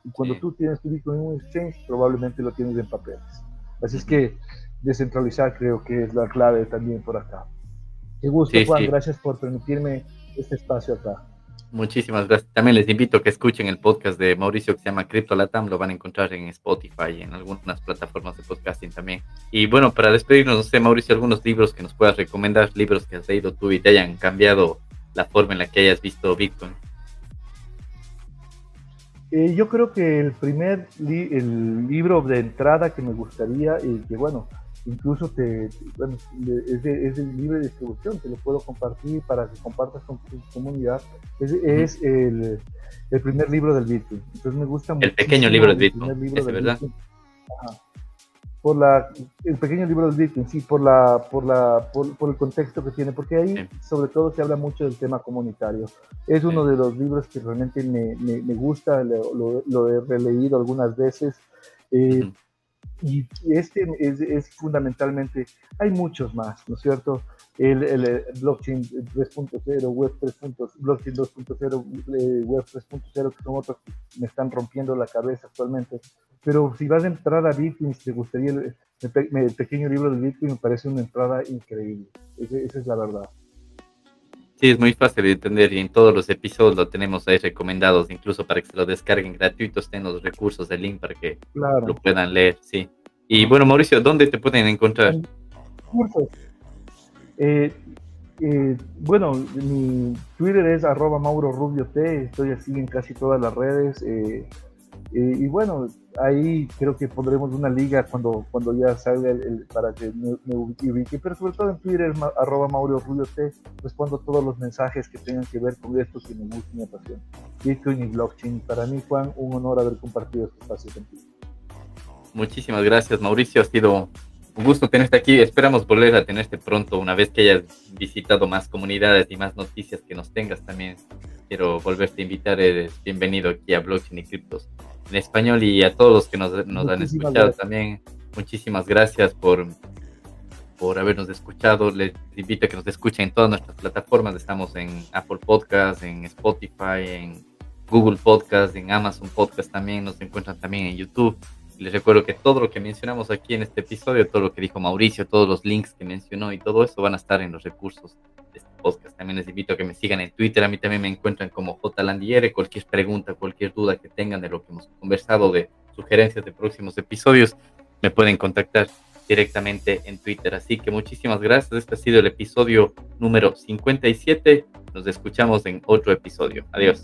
Y cuando tú tienes tu bitcoin en un exchange, probablemente lo tienes en papeles. Así es que descentralizar creo que es la clave también por acá. Qué gusto, Juan. Gracias por permitirme este espacio acá. Muchísimas gracias. También les invito a que escuchen el podcast de Mauricio que se llama Crypto Latam. Lo van a encontrar en Spotify y en algunas plataformas de podcasting también. Y bueno, para despedirnos, no sé, Mauricio, algunos libros que nos puedas recomendar, libros que has leído tú y te hayan cambiado la forma en la que hayas visto Bitcoin. Eh, yo creo que el primer el libro de entrada que me gustaría y que bueno, incluso te, bueno, es, de, es, de, libre distribución, te lo puedo compartir para que compartas con tu comunidad. Es, es el, el, primer libro del Bitcoin. Entonces me gusta mucho. El pequeño libro del Bitcoin, ¿verdad? Por la, el pequeño libro del Bitcoin, sí, por, la, por, la, por, por el contexto que tiene, porque ahí sobre todo se habla mucho del tema comunitario. Es uno de los libros que realmente me, me, me gusta, lo, lo, lo, he releído algunas veces. Eh, y este es, es, fundamentalmente, hay muchos más, ¿no es cierto? El, el, blockchain 3.0, web 3.0, blockchain 2.0, eh, web 3.0, que son otros que me están rompiendo la cabeza actualmente. Pero si vas a entrar a Bitcoin, si te gustaría el, el, pequeño libro de Bitcoin, me parece una entrada increíble. Esa es la verdad. Sí, es muy fácil de entender y en todos los episodios lo tenemos ahí recomendados, incluso para que se lo descarguen gratuitos, estén los recursos del link para que lo puedan leer, sí. Y bueno, Mauricio, ¿dónde te pueden encontrar? Cursos. Eh, eh, bueno, mi Twitter es arroba Mauro Rubio T, estoy así en casi todas las redes. Eh, y bueno, ahí creo que pondremos una liga cuando, cuando ya salga el, para que me, ubique, pero sobre todo en Twitter, arroba Mauro Rubio T, respondo todos los mensajes que tengan que ver con esto que me gusta y me apasiona. Bitcoin y blockchain. Para mí, Juan, un honor haber compartido este espacio contigo. Muchísimas gracias, Mauricio. Ha sido un gusto tenerte aquí. Esperamos volver a tenerte pronto una vez que hayas visitado más comunidades y más noticias que nos tengas también. Quiero volverte a invitar. Eres bienvenido aquí a Blockchain y Criptos en español y a todos los que nos, nos han escuchado también. Muchísimas gracias por, por habernos escuchado. Les invito a que nos escuchen en todas nuestras plataformas. Estamos en Apple Podcast, en Spotify, en Google Podcast, en Amazon Podcast también. Nos encuentran también en YouTube. Les recuerdo que todo lo que mencionamos aquí en este episodio, todo lo que dijo Mauricio, todos los links que mencionó y todo eso van a estar en los recursos de este podcast. También les invito a que me sigan en Twitter. A mí también me encuentran como JLandiere. Cualquier pregunta, cualquier duda que tengan de lo que hemos conversado, de sugerencias de próximos episodios, me pueden contactar directamente en Twitter. Así que muchísimas gracias. Este ha sido el episodio número 57. Nos escuchamos en otro episodio. Adiós.